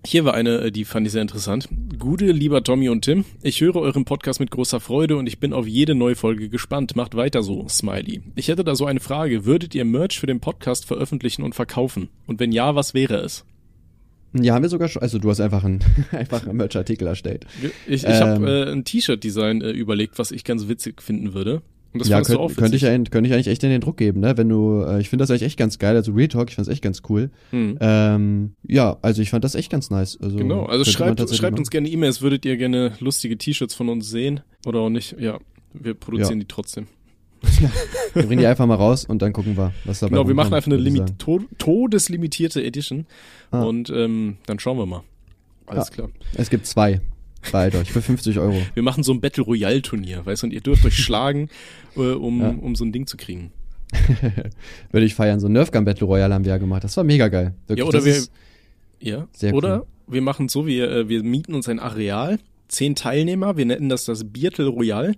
Speaker 3: Hier war eine, äh, die fand ich sehr interessant. Gute, lieber Tommy und Tim, ich höre euren Podcast mit großer Freude und ich bin auf jede neue Folge gespannt. Macht weiter so, Smiley. Ich hätte da so eine Frage. Würdet ihr Merch für den Podcast veröffentlichen und verkaufen? Und wenn ja, was wäre es?
Speaker 2: ja, haben wir sogar schon, also du hast einfach einen, einfach einen Merch-Artikel erstellt.
Speaker 3: Ich, ich
Speaker 2: Ähm.
Speaker 3: habe äh, ein T-Shirt-Design äh, überlegt, was ich ganz witzig finden würde. Und das
Speaker 2: ja, könnt,
Speaker 3: auch
Speaker 2: könnte ich, könnte ich eigentlich echt in den Druck geben, ne? Wenn du, äh, ich finde das eigentlich echt ganz geil, also Real Talk, ich finde das echt ganz cool.
Speaker 3: Hm.
Speaker 2: Ähm, ja, also ich fand das echt ganz nice. Also,
Speaker 3: Genau, also schreibt, schreibt uns gerne E-Mails, würdet ihr gerne lustige T-Shirts von uns sehen oder auch nicht? Ja, wir produzieren die trotzdem.
Speaker 2: Wir bringen die einfach mal raus und dann gucken wir, was dabei
Speaker 3: Genau, wir machen einfach eine Limit to todeslimitierte Edition
Speaker 2: Ah.
Speaker 3: und ähm, dann schauen wir mal. Alles
Speaker 2: Ja.
Speaker 3: klar.
Speaker 2: Es gibt zwei. Bald euch für 50 Euro.
Speaker 3: Wir machen so ein Battle Royale Turnier, weißt du, und ihr dürft euch schlagen, äh, um,
Speaker 2: Ja.
Speaker 3: um so ein Ding zu kriegen.
Speaker 2: Würde ich feiern. So ein Nerf Gun Battle Royale haben wir ja gemacht. Das war mega geil. Wirklich,
Speaker 3: Ja, oder wir, ja, oder
Speaker 2: cool.
Speaker 3: wir machen so, wir, äh, wir mieten uns ein Areal, zehn Teilnehmer, wir nennen das das Biertel Royal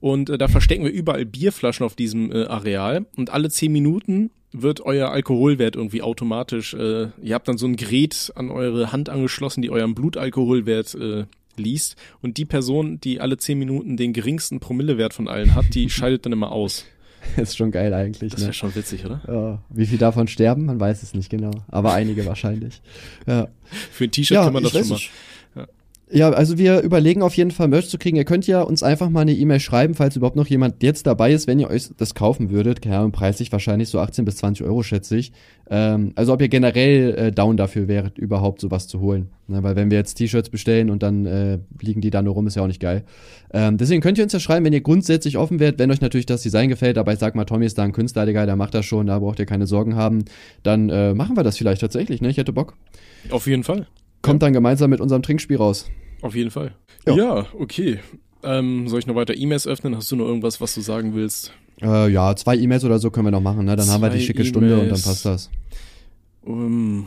Speaker 3: und äh, da verstecken wir überall Bierflaschen auf diesem äh, Areal und alle zehn Minuten wird euer Alkoholwert irgendwie automatisch, äh, ihr habt dann so ein Gerät an eure Hand angeschlossen, die euren Blutalkoholwert äh, liest und die Person, die alle zehn Minuten den geringsten Promillewert von allen hat, die scheidet dann immer aus.
Speaker 2: ist schon geil eigentlich.
Speaker 3: Das
Speaker 2: Ne?
Speaker 3: wäre schon witzig, oder?
Speaker 2: Ja, wie viel davon sterben, man weiß es nicht genau. Aber einige wahrscheinlich. Ja.
Speaker 3: Für ein T-Shirt
Speaker 2: Ja,
Speaker 3: kann man das schon mal.
Speaker 2: nicht. Ja, also wir überlegen auf jeden Fall Merch zu kriegen. Ihr könnt ja uns einfach mal eine E-Mail schreiben, falls überhaupt noch jemand jetzt dabei ist, wenn ihr euch das kaufen würdet. Keine Ahnung, preislich wahrscheinlich so 18 bis 20 Euro, schätze ich. Ähm, also ob ihr generell äh, down dafür wäret, überhaupt sowas zu holen. Ne, weil wenn wir jetzt T-Shirts bestellen und dann äh, liegen die da nur rum, ist ja auch nicht geil. Ähm, deswegen könnt ihr uns ja schreiben, wenn ihr grundsätzlich offen wärt, wenn euch natürlich das Design gefällt, aber ich sag mal, Tommy ist da ein Künstler, Digga, der macht das schon, da braucht ihr keine Sorgen haben. Dann äh, machen wir das vielleicht tatsächlich, ne? Ich hätte Bock.
Speaker 3: Auf jeden Fall.
Speaker 2: Kommt dann gemeinsam mit unserem Trinkspiel raus.
Speaker 3: Auf jeden Fall.
Speaker 2: Ja.
Speaker 3: Ja, okay. Ähm, soll ich noch weiter E-Mails öffnen? Hast du noch irgendwas, was du sagen willst?
Speaker 2: Äh, ja, zwei E-Mails oder so können wir noch machen, ne? Dann haben wir die
Speaker 3: Zwei
Speaker 2: schicke Stunde und dann passt das.
Speaker 3: Ähm,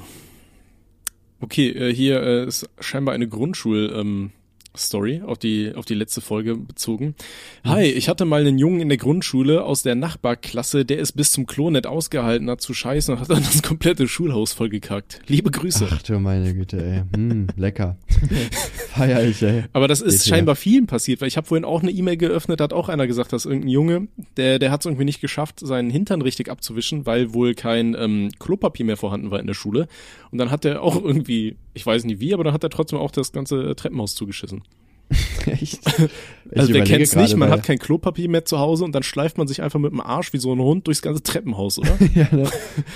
Speaker 3: okay, äh, hier äh, ist scheinbar eine Grundschul- ähm, Story auf die auf die letzte Folge bezogen. Hi, ich hatte mal einen Jungen in der Grundschule aus der Nachbarklasse, der es bis zum Klo nicht ausgehalten hat zu scheißen und hat dann das komplette Schulhaus vollgekackt. Liebe Grüße.
Speaker 2: Ach du meine Güte, ey. Hm, lecker. Feier ich, ey.
Speaker 3: Aber das ist
Speaker 2: Geht hier.
Speaker 3: scheinbar vielen passiert, weil ich habe vorhin auch eine E-Mail geöffnet, da hat auch einer gesagt, dass irgendein Junge, der, der hat es irgendwie nicht geschafft, seinen Hintern richtig abzuwischen, weil wohl kein ähm, Klopapier mehr vorhanden war in der Schule. Und dann hat er auch irgendwie, ich weiß nicht wie, aber dann hat er trotzdem auch das ganze Treppenhaus zugeschissen.
Speaker 2: Echt? Ich
Speaker 3: also
Speaker 2: überlege
Speaker 3: kennt's nicht,
Speaker 2: gerade,
Speaker 3: man
Speaker 2: weil-
Speaker 3: hat kein Klopapier mehr zu Hause und dann schleift man sich einfach mit dem Arsch wie so ein Hund durchs ganze Treppenhaus, oder?
Speaker 2: ja, ne?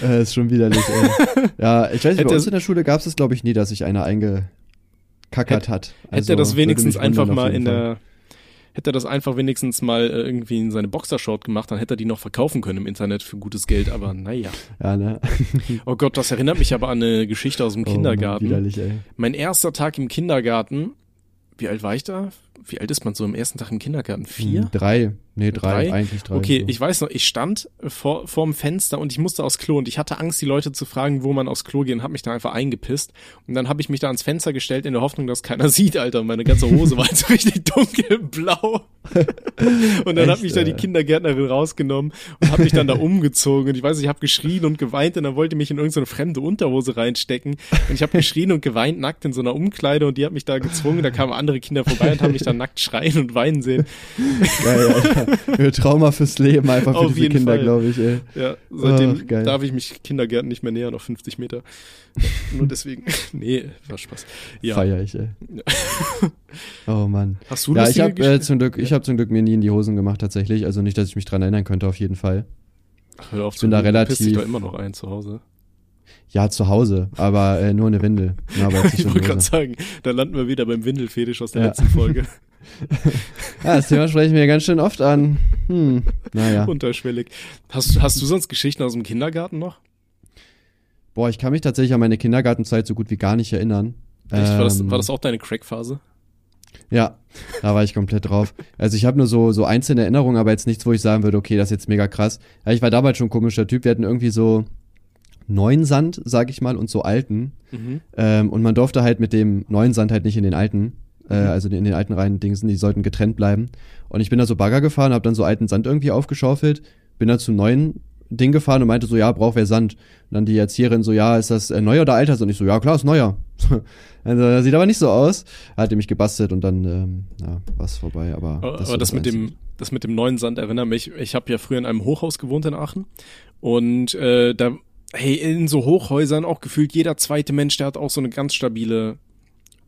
Speaker 2: äh, ist schon widerlich, ey. Ja, ich weiß nicht,
Speaker 3: Hätte
Speaker 2: bei uns in der Schule gab es glaube ich, nie, dass sich einer eingekackert
Speaker 3: Hätte-
Speaker 2: hat.
Speaker 3: Hätte
Speaker 2: Also,
Speaker 3: er das
Speaker 2: würde
Speaker 3: wenigstens einfach mal in
Speaker 2: Fall.
Speaker 3: der, hätte er das einfach wenigstens mal äh, irgendwie in seine Boxershort gemacht, dann hätte er die noch verkaufen können im Internet für gutes Geld, aber naja.
Speaker 2: Ja, ne?
Speaker 3: Oh Gott, das erinnert mich aber an eine Geschichte aus dem
Speaker 2: Oh,
Speaker 3: Kindergarten.
Speaker 2: Widerlich, ey.
Speaker 3: mein erster Tag im Kindergarten, wie alt war ich da? Wie alt ist man so am ersten Tag im Kindergarten? Vier?
Speaker 2: Hm, Drei. Nee, drei,
Speaker 3: Drei?
Speaker 2: eigentlich drei.
Speaker 3: Okay,
Speaker 2: so.
Speaker 3: ich weiß noch, ich stand vor vorm Fenster und ich musste aufs Klo und ich hatte Angst, die Leute zu fragen, wo man aufs Klo geht und habe mich da einfach eingepisst. Und dann habe ich mich da ans Fenster gestellt in der Hoffnung, dass keiner sieht, Alter. Und meine ganze Hose war jetzt richtig dunkelblau. Und dann hat
Speaker 2: Echt,
Speaker 3: mich da die
Speaker 2: äh?
Speaker 3: Kindergärtnerin rausgenommen und hat mich dann da umgezogen. Und ich weiß, ich habe geschrien und geweint und dann wollte mich in irgendeine fremde Unterhose reinstecken. Und ich habe geschrien und geweint nackt in so einer Umkleide und die hat mich da gezwungen. Da kamen andere Kinder vorbei und haben mich dann nackt schreien und weinen sehen.
Speaker 2: Geil, Alter. Trauma fürs Leben einfach für
Speaker 3: Auf
Speaker 2: diese Kinder, glaube ich, ey.
Speaker 3: Ja, seitdem
Speaker 2: Ach,
Speaker 3: darf ich mich Kindergärten nicht mehr nähern auf 50 Meter. Nur deswegen. nee, war Spaß. Ja.
Speaker 2: Feier ich, ey. Oh Mann.
Speaker 3: Hast du
Speaker 2: Ja, ich habe äh, zum Glück, ich habe zum Glück mir nie in die Hosen gemacht tatsächlich. Also nicht, dass ich mich dran erinnern könnte, auf jeden Fall.
Speaker 3: Hör auf
Speaker 2: ich bin da
Speaker 3: pisst dich
Speaker 2: relativ-
Speaker 3: doch immer noch ein zu Hause.
Speaker 2: Ja, zu Hause, aber äh, nur eine Windel. Ja,
Speaker 3: Ich wollte gerade sagen, da landen wir wieder beim Windelfetisch aus der
Speaker 2: Ja.
Speaker 3: letzten Folge.
Speaker 2: Ja, das Thema spreche ich mir ganz schön oft an. Hm, naja.
Speaker 3: Unterschwellig. Hast, hast du sonst Geschichten aus dem Kindergarten noch?
Speaker 2: Boah, ich kann mich tatsächlich an meine Kindergartenzeit so gut wie gar nicht erinnern.
Speaker 3: Echt? War, das,
Speaker 2: Ähm,
Speaker 3: war das auch deine Crack-Phase?
Speaker 2: Ja, da war ich komplett drauf. Also ich habe nur so, so einzelne Erinnerungen, aber jetzt nichts, wo ich sagen würde, okay, das ist jetzt mega krass. Ja, ich war damals schon ein komischer Typ. Wir hatten irgendwie so neuen Sand, sag ich mal, und so alten.
Speaker 3: Mhm.
Speaker 2: Ähm, und man durfte halt mit dem neuen Sand halt nicht in den alten, äh,
Speaker 3: Mhm.
Speaker 2: also in den alten Reihen Dingsen, die sollten getrennt bleiben. Und ich bin da so Bagger gefahren, habe dann so alten Sand irgendwie aufgeschaufelt, bin dann zum neuen Ding gefahren und meinte so, ja, braucht wer Sand. Und dann die Erzieherin so, ja, ist das äh, neuer oder alter? Und ich so, ja, klar, ist neuer. also, das sieht aber nicht so aus. Hat die mich gebastelt und dann, ähm, ja, war's vorbei. Aber,
Speaker 3: Aber
Speaker 2: das,
Speaker 3: das, aber das mit dem, das mit dem neuen Sand erinnert mich. Ich habe ja früher in einem Hochhaus gewohnt in Aachen und äh, da, hey, in so Hochhäusern auch gefühlt jeder zweite Mensch, der hat auch so eine ganz stabile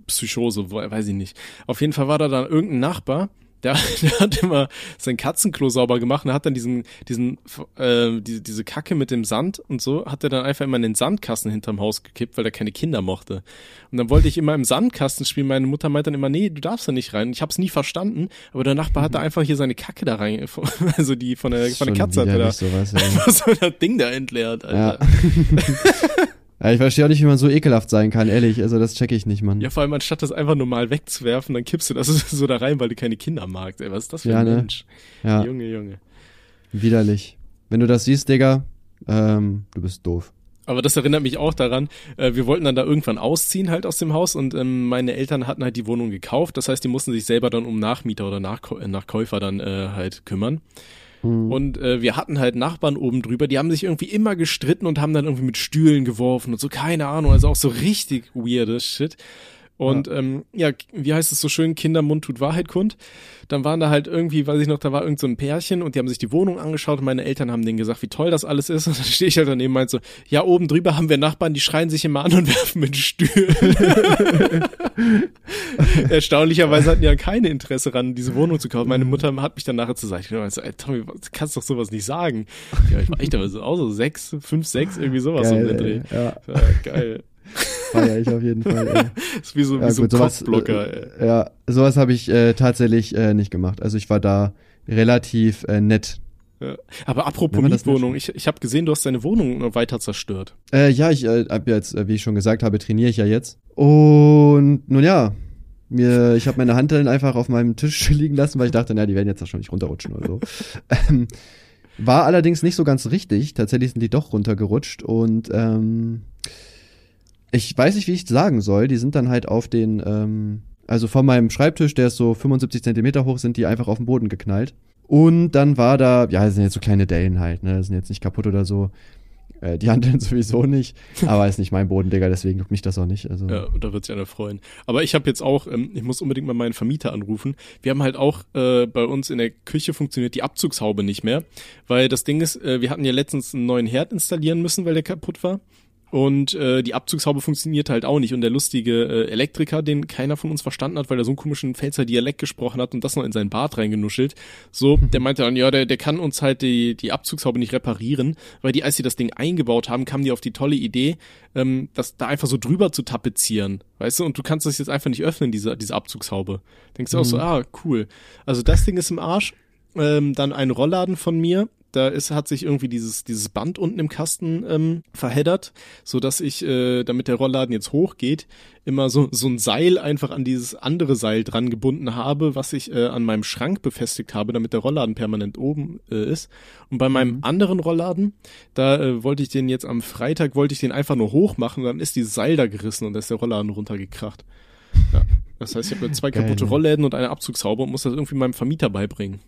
Speaker 3: Psychose, weiß ich nicht. Auf jeden Fall war da dann irgendein Nachbar, der, der hat immer sein Katzenklo sauber gemacht und hat dann diesen, diesen, äh, diese, diese Kacke mit dem Sand und so, hat er dann einfach immer in den Sandkasten hinterm Haus gekippt, weil er keine Kinder mochte. Und dann wollte ich immer im Sandkasten spielen. Meine Mutter meinte dann immer, nee, du darfst da nicht rein. Ich habe es nie verstanden, aber der Nachbar hatte einfach hier seine Kacke da rein, also die von der, von der Katze hat er da
Speaker 2: da. Sowas, ja.
Speaker 3: einfach so das Ding da entleert. Alter.
Speaker 2: ja, ich verstehe auch nicht, wie man so ekelhaft sein kann, ehrlich. Also das checke ich nicht, Mann.
Speaker 3: Ja, vor allem anstatt das einfach normal wegzuwerfen, dann kippst du das so da rein, weil du keine Kinder magst. Ey, was ist das für
Speaker 2: Ja,
Speaker 3: ein
Speaker 2: ne?
Speaker 3: Mensch?
Speaker 2: ja.
Speaker 3: Junge, Junge.
Speaker 2: Widerlich. Wenn du das siehst, Digga, ähm, du bist doof.
Speaker 3: Aber das erinnert mich auch daran, äh, wir wollten dann da irgendwann ausziehen halt aus dem Haus und ähm, meine Eltern hatten halt die Wohnung gekauft. Das heißt, die mussten sich selber dann um Nachmieter oder äh, Nachkäufer dann äh, halt kümmern.
Speaker 2: Hm.
Speaker 3: Und äh, wir hatten halt Nachbarn oben drüber, die haben sich irgendwie immer gestritten und haben dann irgendwie mit Stühlen geworfen und so, keine Ahnung, also auch so richtig weirdes Shit. Und ja. Ähm, ja, wie heißt es so schön, Kindermund tut Wahrheit kund. Dann waren da halt irgendwie, weiß ich noch, da war irgend so ein Pärchen und die haben sich die Wohnung angeschaut und meine Eltern haben denen gesagt, wie toll das alles ist. Und dann stehe ich halt daneben und meinte so, ja, oben drüber haben wir Nachbarn, die schreien sich immer an und werfen mit Stühlen. Erstaunlicherweise hatten die ja keine Interesse ran, diese Wohnung zu kaufen. Meine Mutter hat mich dann nachher zur Seite genommen und so, ey, Tommy, du kannst doch sowas nicht sagen. Ja, ich war echt aber so, auch so sechs, fünf, sechs, irgendwie sowas
Speaker 2: geil,
Speaker 3: um den Dreh.
Speaker 2: Ja,
Speaker 3: Ja, geil.
Speaker 2: Feier ich auf jeden Fall. Ey.
Speaker 3: Das ist wie so, wie
Speaker 2: Ja,
Speaker 3: so ein
Speaker 2: sowas,
Speaker 3: Kopfblocker, ey.
Speaker 2: äh, ja, sowas habe ich äh, tatsächlich äh, nicht gemacht. Also ich war da relativ äh, nett.
Speaker 3: Ja. Aber apropos Mietwohnung, ich, ich habe gesehen, du hast deine Wohnung weiter zerstört.
Speaker 2: Äh, ja, ich äh, hab jetzt, äh, wie ich schon gesagt habe, trainiere ich ja jetzt. Und nun ja, mir, ich habe meine Hanteln einfach auf meinem Tisch liegen lassen, weil ich dachte, na, die werden jetzt wahrscheinlich runterrutschen oder so. ähm, war allerdings nicht so ganz richtig. Tatsächlich sind die doch runtergerutscht und ähm, ich weiß nicht, wie ich sagen soll. Die sind dann halt auf den, ähm, also von meinem Schreibtisch, der ist so 75 Zentimeter hoch, sind die einfach auf den Boden geknallt. Und dann war da, ja, das sind jetzt so kleine Dellen halt, ne, das sind jetzt nicht kaputt oder so. Äh, die handeln sowieso nicht, aber ist nicht mein Boden, Digga, deswegen juckt mich das auch nicht. Also.
Speaker 3: Ja, da wird sich einer freuen. Aber ich habe jetzt auch, ähm, ich muss unbedingt mal meinen Vermieter anrufen. Wir haben halt auch äh, bei uns in der Küche funktioniert die Abzugshaube nicht mehr, weil das Ding ist, äh, wir hatten ja letztens einen neuen Herd installieren müssen, weil der kaputt war. Und äh, die Abzugshaube funktioniert halt auch nicht. Und der lustige äh, Elektriker, den keiner von uns verstanden hat, weil er so einen komischen Pfälzer Dialekt gesprochen hat und das noch in sein Bart reingenuschelt, so, der meinte dann, ja, der, der kann uns halt die, die Abzugshaube nicht reparieren, weil die, als sie das Ding eingebaut haben, kamen die auf die tolle Idee, ähm, das da einfach so drüber zu tapezieren. Weißt du, und du kannst das jetzt einfach nicht öffnen, diese, diese Abzugshaube. Denkst du auch so, ah, cool. Also das Ding ist im Arsch. Ähm, dann ein Rollladen von mir, da ist, hat sich irgendwie dieses, dieses Band unten im Kasten ähm, verheddert, so dass ich, äh, damit der Rollladen jetzt hochgeht, immer so, so ein Seil einfach an dieses andere Seil dran gebunden habe, was ich äh, an meinem Schrank befestigt habe, damit der Rollladen permanent oben äh, ist. Und bei meinem mhm. anderen Rollladen, da äh, wollte ich den jetzt am Freitag, wollte ich den einfach nur hoch machen, dann ist dieses Seil da gerissen und da ist der Rollladen runtergekracht. Ja. Das heißt, ich habe zwei Geil, kaputte Rollläden und eine Abzugshaube und muss das irgendwie meinem Vermieter beibringen.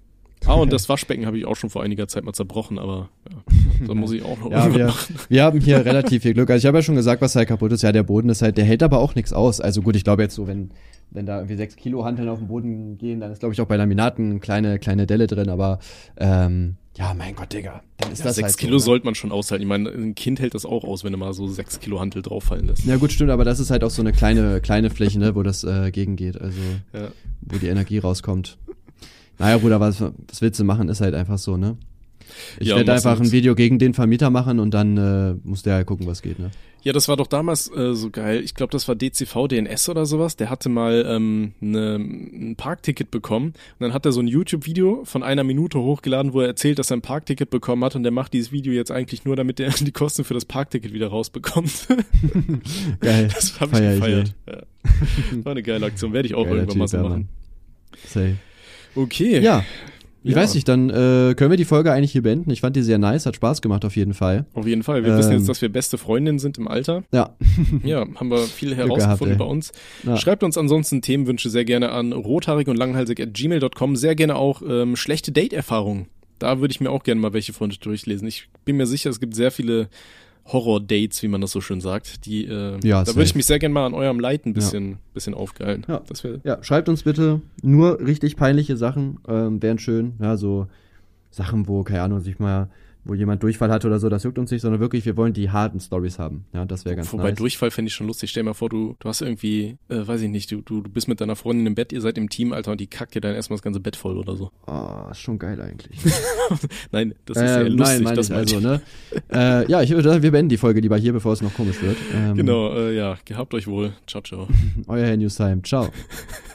Speaker 3: Ah, und das Waschbecken habe ich auch schon vor einiger Zeit mal zerbrochen, aber ja, da muss ich auch noch
Speaker 2: ja, wir, machen. wir haben hier relativ viel Glück. Also ich habe ja schon gesagt, was halt kaputt ist. Ja, der Boden ist halt, der hält aber auch nichts aus. Also gut, ich glaube jetzt so, wenn, wenn da irgendwie sechs Kilo Hanteln auf den Boden gehen, dann ist glaube ich auch bei Laminaten eine kleine, kleine Delle drin, aber ähm, ja, mein Gott, Digga.
Speaker 3: Dann ist ja, das sechs halt Kilo so, ne? sollte man schon aushalten. Ich meine, ein Kind hält das auch aus, wenn du mal so sechs Kilo Hantel drauffallen lässt.
Speaker 2: Ja, gut, stimmt, aber das ist halt auch so eine kleine, kleine Fläche, ne, wo das äh, gegengeht, also ja. wo die Energie rauskommt. Naja, Bruder, was, was willst du machen, ist halt einfach so, ne? Ich ja, werde einfach ein Video gegen den Vermieter machen und dann äh, muss der halt gucken, was geht, ne?
Speaker 3: Ja, das war doch damals äh, so geil. Ich glaube, das war DCV DNS oder sowas. Der hatte mal ähm, ne, ein Parkticket bekommen und dann hat er so ein YouTube-Video von einer Minute hochgeladen, wo er erzählt, dass er ein Parkticket bekommen hat und der macht dieses Video jetzt eigentlich nur, damit er die Kosten für das Parkticket wieder rausbekommt.
Speaker 2: geil.
Speaker 3: Das habe ich gefeiert. Ja. War eine geile Aktion. Werde ich auch Geiler irgendwann mal so machen. Safe. Okay.
Speaker 2: Ja. Ich ja. weiß nicht, dann äh, können wir die Folge eigentlich hier beenden. Ich fand die sehr nice, hat Spaß gemacht auf jeden Fall.
Speaker 3: Auf jeden Fall. Wir ähm, wissen jetzt, dass wir beste Freundinnen sind im Alter.
Speaker 2: Ja.
Speaker 3: ja, haben wir viel herausgefunden gehabt, bei uns. Ja. Schreibt uns ansonsten Themenwünsche sehr gerne an rothaarig und langhalsig at gmail.com. Sehr gerne auch ähm, schlechte Date-Erfahrungen. Da würde ich mir auch gerne mal welche von durchlesen. Ich bin mir sicher, es gibt sehr viele Horror-Dates, wie man das so schön sagt. Die, äh, ja, da würde ich mich sehr gerne mal an eurem Leid ein bisschen, ja. bisschen aufgeilen.
Speaker 2: Ja. Das ja, schreibt uns bitte nur richtig peinliche Sachen, ähm, wären schön. Ja, so Sachen, wo, keine Ahnung, sich mal wo jemand Durchfall hat oder so, das juckt uns nicht, sondern wirklich, wir wollen die harten Stories haben. Ja, das wäre ganz
Speaker 3: Wobei nice. Durchfall fände ich schon lustig. Stell dir mal vor, du, du hast irgendwie, äh, weiß ich nicht, du, du, du bist mit deiner Freundin im Bett, ihr seid im Team, Alter, und die kackt dir dann erstmal das ganze Bett voll oder so.
Speaker 2: Ah, oh, ist schon geil eigentlich.
Speaker 3: nein, das ist äh, ja lustig.
Speaker 2: Nein, das ich also, ne? äh, ja, ich würde wir beenden die Folge lieber hier, bevor es noch komisch wird.
Speaker 3: Ähm, genau, äh, ja, gehabt euch wohl. Ciao, ciao.
Speaker 2: Euer Herr Newstime. Ciao.